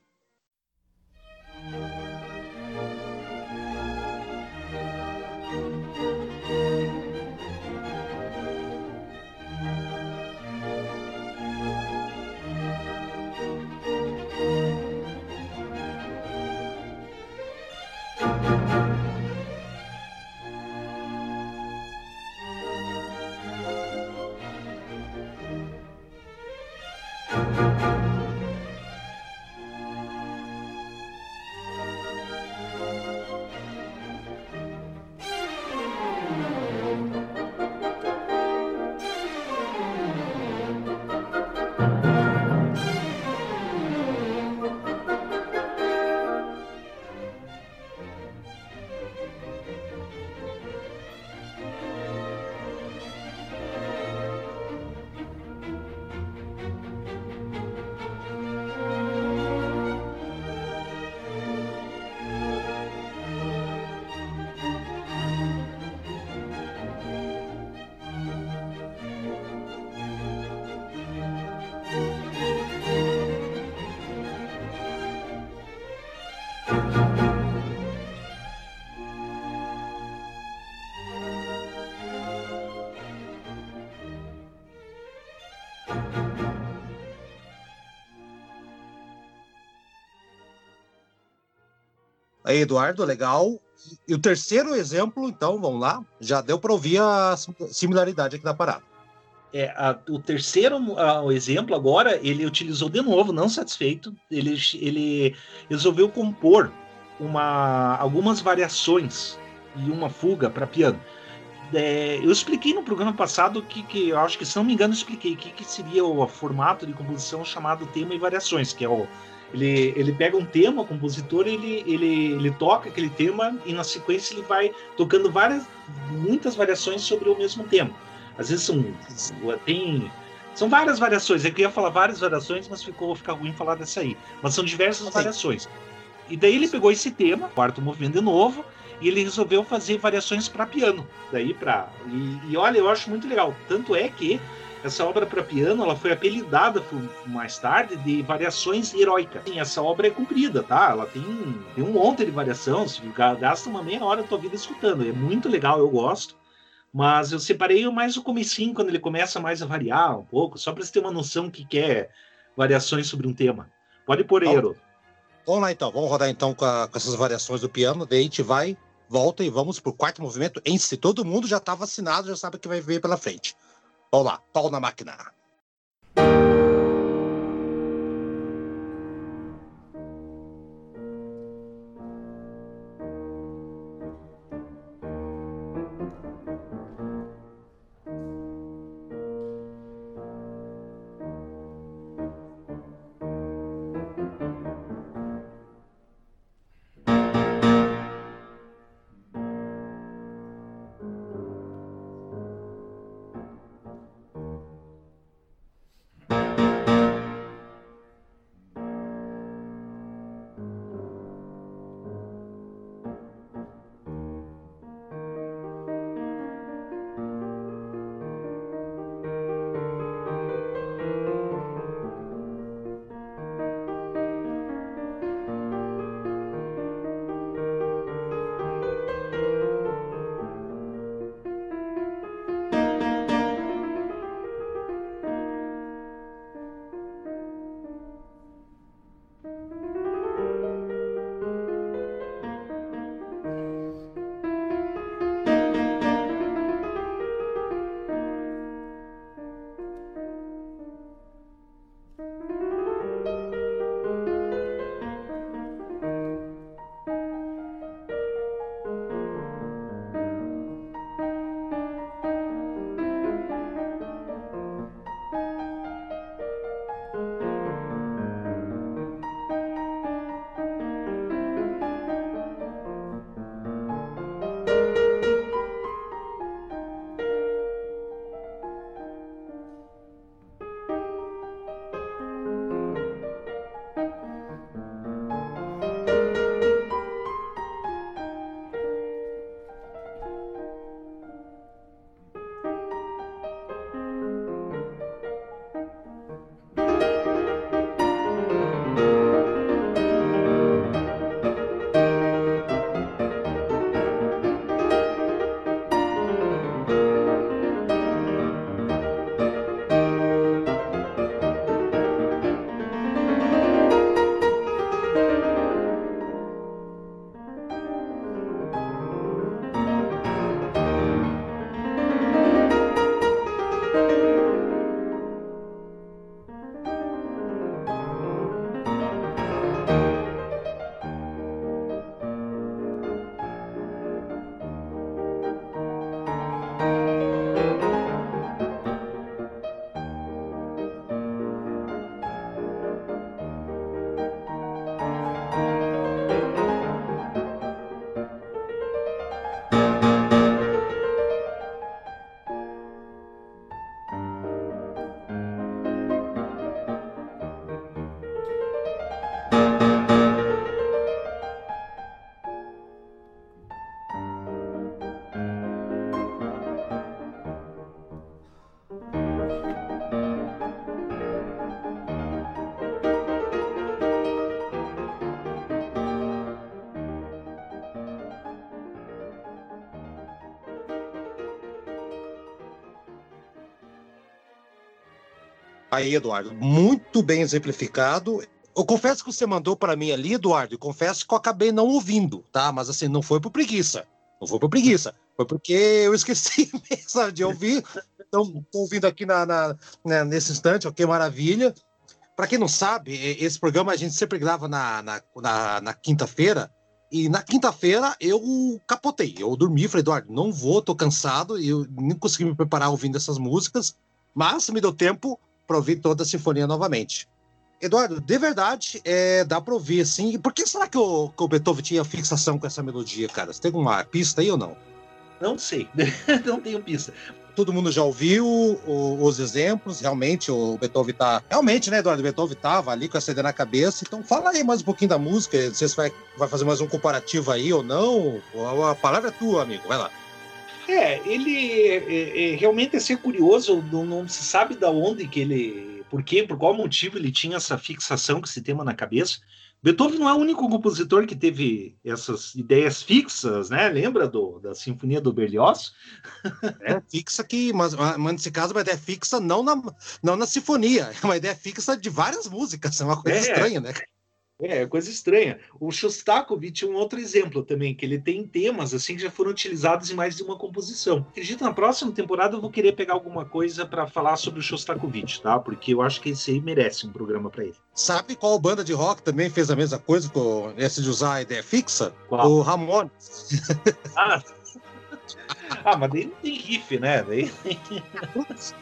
Aí, Eduardo, legal. E o terceiro exemplo, então, vamos lá, já deu para ouvir a similaridade aqui da parada. É, a, o terceiro a, o exemplo agora, ele utilizou de novo, não satisfeito, ele, ele resolveu compor uma, algumas variações e uma fuga para piano. É, eu expliquei no programa passado que, que eu acho que, se não me engano, expliquei que, que seria o formato de composição chamado tema e variações, que é o ele, ele pega um tema, o compositor, ele, ele, ele toca aquele tema e na sequência ele vai tocando várias, muitas variações sobre o mesmo tema. Às vezes são, tem, são várias variações. Eu ia falar várias variações, mas ficou ficar ruim falar dessa aí. Mas são diversas Sim. variações. E daí ele pegou esse tema, quarto movimento de novo, e ele resolveu fazer variações para piano. Daí para e, e olha, eu acho muito legal. Tanto é que essa obra para piano ela foi apelidada mais tarde de variações heróicas. Sim, essa obra é comprida, tá? Ela tem, tem um monte de variação, você gasta uma meia hora da tua vida escutando. É muito legal, eu gosto. Mas eu separei mais o comecinho, quando ele começa mais a variar um pouco, só para você ter uma noção que quer variações sobre um tema. Pode pôr aí, Haroldo. Vamos lá então, vamos rodar então com, a, com, essas variações do piano, daí a gente vai, volta e vamos pro quarto movimento em si. Todo mundo já está vacinado, já sabe o que vai ver pela frente. Vamos lá, pau na máquina. Aí, Eduardo, muito bem exemplificado. Eu confesso que você mandou para mim ali, Eduardo, e confesso que eu acabei não ouvindo, tá? Mas assim, não foi por preguiça. Não foi por preguiça. Foi porque eu esqueci mesmo de ouvir. Então, estou ouvindo aqui na, na, né, nesse instante, ok, maravilha. Para quem não sabe, esse programa a gente sempre grava na, na, na, quinta-feira. E na quinta-feira eu capotei. Eu dormi, falei, Eduardo, não vou, tô cansado, e eu nem consegui me preparar ouvindo essas músicas, mas me deu tempo para ouvir toda a sinfonia novamente. Eduardo, de verdade, é, dá para ouvir assim. Por que será que o, que o Beethoven tinha fixação com essa melodia, cara? Você tem uma pista aí ou não? Não sei, não tenho pista todo mundo já ouviu o, os exemplos, realmente o Beethoven tá. Realmente, né, Eduardo? O Beethoven tava ali com essa ideia na cabeça. Então fala aí mais um pouquinho da música. Não sei se vai, vai fazer mais um comparativo aí ou não. A palavra é tua, amigo. Vai lá. É, ele é, é, realmente é ser curioso, não, não, se sabe da onde que ele. Por quê, por qual motivo ele tinha essa fixação com esse tema na cabeça. Beethoven não é o único compositor que teve essas ideias fixas, né? Lembra do, da Sinfonia do Berlioz? É fixa que, mas, mas nesse caso, uma ideia fixa não na, não na sinfonia, é uma ideia fixa de várias músicas, é uma coisa é, estranha, né? É, coisa estranha. O Shostakovich é um outro exemplo também, que ele tem temas assim que já foram utilizados em mais de uma composição. Acredito na próxima temporada eu vou querer pegar alguma coisa para falar sobre o Shostakovich, tá? Porque eu acho que esse aí merece um programa para ele. Sabe qual banda de rock também fez a mesma coisa com esse de usar a ideia fixa? Qual? O Ramones. Ah, ah, mas daí não tem riff, né? Daí...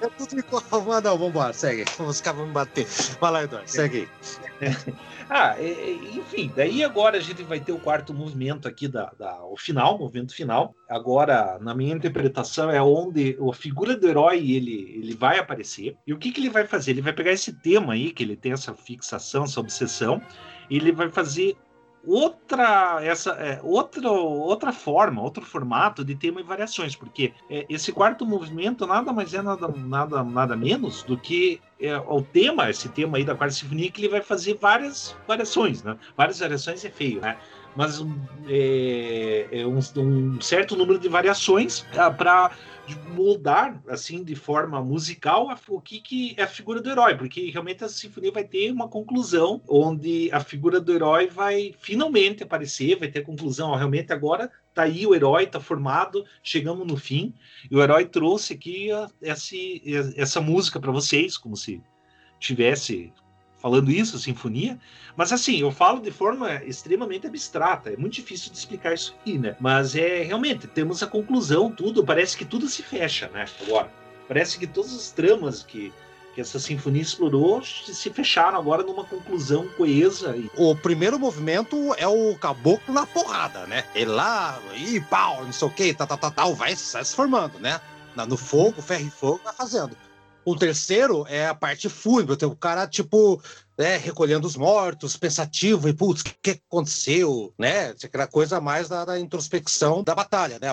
é tudo igual. Mas não, vambora, segue. Os caras vão me bater. Vai lá, Eduardo, segue aí. ah, enfim, daí agora a gente vai ter o quarto movimento aqui, da, da, o final, o movimento final. Agora, na minha interpretação, é onde a figura do herói ele, ele vai aparecer. E o que, que ele vai fazer? Ele vai pegar esse tema aí, que ele tem essa fixação, essa obsessão, e ele vai fazer outra essa é, outra forma, outro formato de tema e variações, porque é, esse quarto movimento nada mais é nada nada nada menos do que é, o tema, esse tema aí da quarta sinfonia que ele vai fazer várias variações, né? Várias variações é feio, né? Mas é, é um, um certo número de variações ah, para de moldar assim de forma musical o que, que é a figura do herói, porque realmente a sinfonia vai ter uma conclusão onde a figura do herói vai finalmente aparecer, vai ter conclusão, ó, realmente agora tá aí o herói, tá formado, chegamos no fim, e o herói trouxe aqui a, essa, essa música para vocês, como se tivesse falando isso, sinfonia. Mas assim, eu falo de forma extremamente abstrata, é muito difícil de explicar isso aqui, né? Mas é realmente, temos a conclusão, tudo, parece que tudo se fecha, né? Agora, parece que todas as tramas que, que essa sinfonia explorou se fecharam agora numa conclusão coesa. O primeiro movimento é o caboclo na porrada, né? Ele lá, e pau, não sei o que, tá, tá, tá, tá, vai se formando, né? No fogo, ferro e fogo, vai fazendo. O terceiro é a parte fúnebre, o cara, tipo, né, recolhendo os mortos, pensativo, e putz, o que aconteceu, né? Aquela coisa mais da, da, introspecção da batalha, né?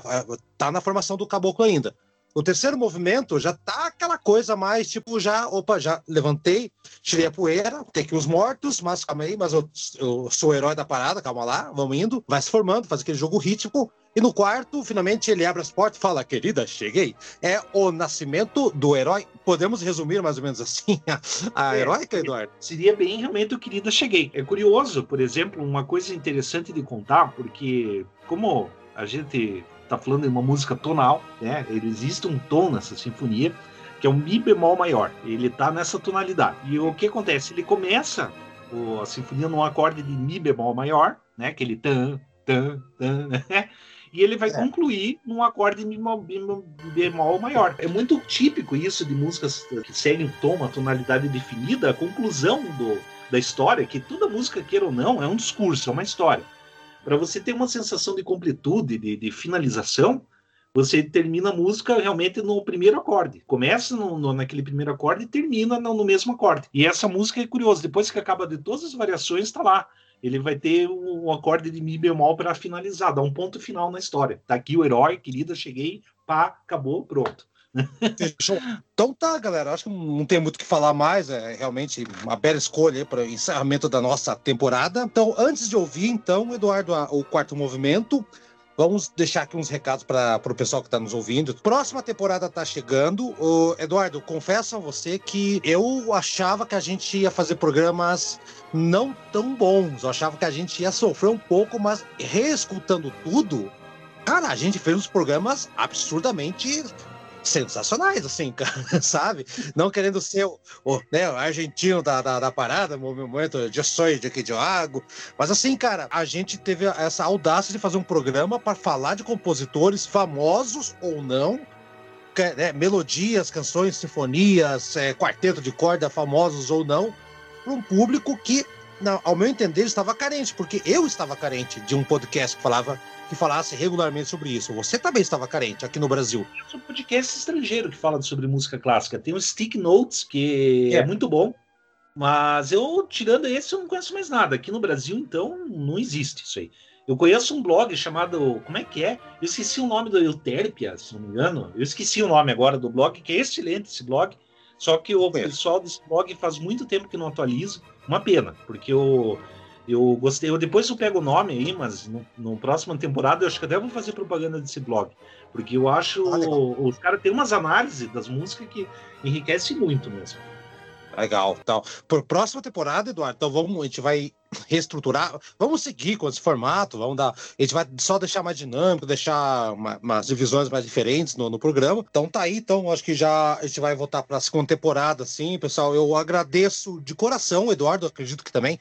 Tá na formação do caboclo ainda. O terceiro movimento já tá aquela coisa mais, tipo, já, opa, já levantei, tirei a poeira, tem aqui os mortos, mas calma aí, mas eu, eu sou o herói da parada, calma lá, vamos indo, vai se formando, faz aquele jogo rítmico, e no quarto, finalmente, ele abre as portas e fala: Querida, cheguei. É o nascimento do herói. Podemos resumir mais ou menos assim a, a é, heróica, Eduardo? Seria bem realmente o Querida, cheguei. É curioso, por exemplo, uma coisa interessante de contar, porque como a gente está falando de uma música tonal, né? Existe um tom nessa sinfonia que é um mi bemol maior. Ele está nessa tonalidade. E o que acontece? Ele começa a sinfonia num acorde de mi bemol maior, né? Aquele tan, tan, tan, né? E ele vai é. concluir num acorde bemol maior. É muito típico isso de músicas que seguem um tom, uma tonalidade definida, a conclusão do, da história, que toda música, queira ou não, é um discurso, é uma história. Para você ter uma sensação de completude, de, de, finalização, você termina a música realmente no primeiro acorde. Começa no, no, naquele primeiro acorde e termina no, no, mesmo acorde. E essa música é curiosa. Depois que acaba de todas as variações, está lá ele vai ter um acorde de mi bemol para finalizar, dar um ponto final na história. Tá aqui o herói, querida, cheguei, pá, acabou, pronto. então tá, galera. Acho que não tem muito o que falar mais. É realmente uma bela escolha para o encerramento da nossa temporada. Então, antes de ouvir, então, Eduardo, o quarto movimento, Vamos deixar aqui uns recados para o pessoal que está nos ouvindo. Próxima temporada está chegando. Eduardo, confesso a você que eu achava que a gente ia fazer programas não tão bons. Eu achava que a gente ia sofrer um pouco, mas reescutando tudo, cara, a gente fez uns programas absurdamente sensacionais, assim, cara, sabe? Não querendo ser o, o, né, o argentino da, da, da parada, momento de sonho de aqui de água. Mas assim, cara, a gente teve essa audácia de fazer um programa para falar de compositores famosos ou não, né, melodias, canções, sinfonias, é, quarteto de corda, famosos ou não, para um público que, ao meu entender, estava carente, porque eu estava carente de um podcast que falava que falasse regularmente sobre isso. Você também estava carente aqui no Brasil. Tem um podcast estrangeiro que fala sobre música clássica. Tem o Stick Notes, que é, é muito bom. Mas eu, tirando esse, eu não conheço mais nada. Aqui no Brasil, então, não existe isso aí. Eu conheço um blog chamado. Como é que é? Eu esqueci o nome do Euterpia, se não me engano. Eu esqueci o nome agora do blog, que é excelente esse blog. Só que o pessoal desse blog faz muito tempo que não atualiza. Uma pena, porque. Eu eu gostei. Eu depois eu pego o nome aí, mas no, no próxima temporada eu acho que até vou fazer propaganda desse blog. Porque eu acho. Ah, os caras têm umas análises das músicas que enriquece muito mesmo. Legal. Então, por próxima temporada, Eduardo, então vamos, a gente vai reestruturar, vamos seguir com esse formato, vamos dar, a gente vai só deixar mais dinâmico, deixar uma, umas divisões mais diferentes no, no, programa. Então tá aí, então acho que já a gente vai voltar para a segunda temporada, sim, pessoal. Eu agradeço de coração, Eduardo, acredito que também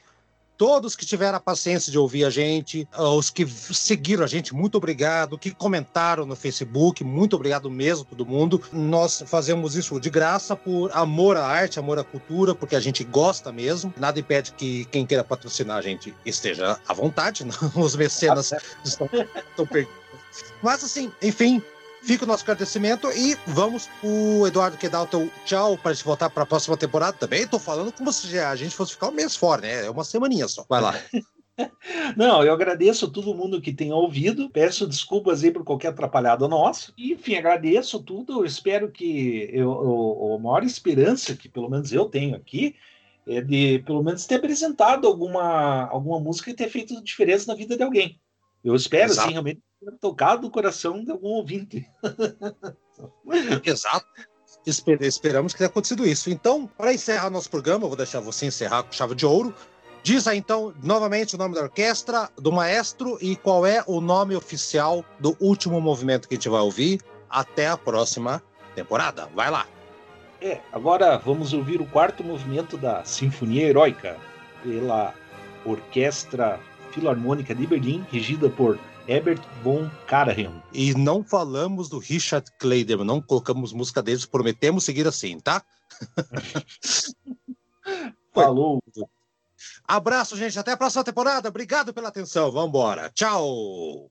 todos que tiveram a paciência de ouvir a gente, os que seguiram a gente, muito obrigado, que comentaram no Facebook, muito obrigado mesmo todo mundo. Nós fazemos isso de graça por amor à arte, amor à cultura, porque a gente gosta mesmo. Nada impede que quem queira patrocinar a gente esteja à vontade, os mecenas estão, estão perdidos. Mas assim, enfim, Fica o nosso agradecimento e vamos o Eduardo quer dar o teu tchau para a gente voltar para a próxima temporada também. Estou falando como se a gente fosse ficar um mês fora, né? É uma semaninha só. Vai lá. Não, eu agradeço a todo mundo que tem ouvido. Peço desculpas aí por qualquer atrapalhado nosso. Enfim, agradeço tudo. Eu espero que eu, eu, a maior esperança que pelo menos eu tenho aqui é de pelo menos ter apresentado alguma, alguma música e ter feito diferença na vida de alguém. Eu espero, Exato. sim, realmente tocado o coração de algum ouvinte. Exato. Esper esperamos que tenha acontecido isso. Então, para encerrar nosso programa, vou deixar você encerrar com chave de ouro. Diz aí então novamente o nome da orquestra, do maestro e qual é o nome oficial do último movimento que a gente vai ouvir. Até a próxima temporada. Vai lá. É, agora vamos ouvir o quarto movimento da Sinfonia Heróica pela Orquestra Filarmônica de Berlim, regida por Herbert von Karajan. E não falamos do Richard Kleiderman, não colocamos música deles, prometemos seguir assim, tá? Falou. Abraço, gente. Até a próxima temporada. Obrigado pela atenção. Vamos embora. Tchau.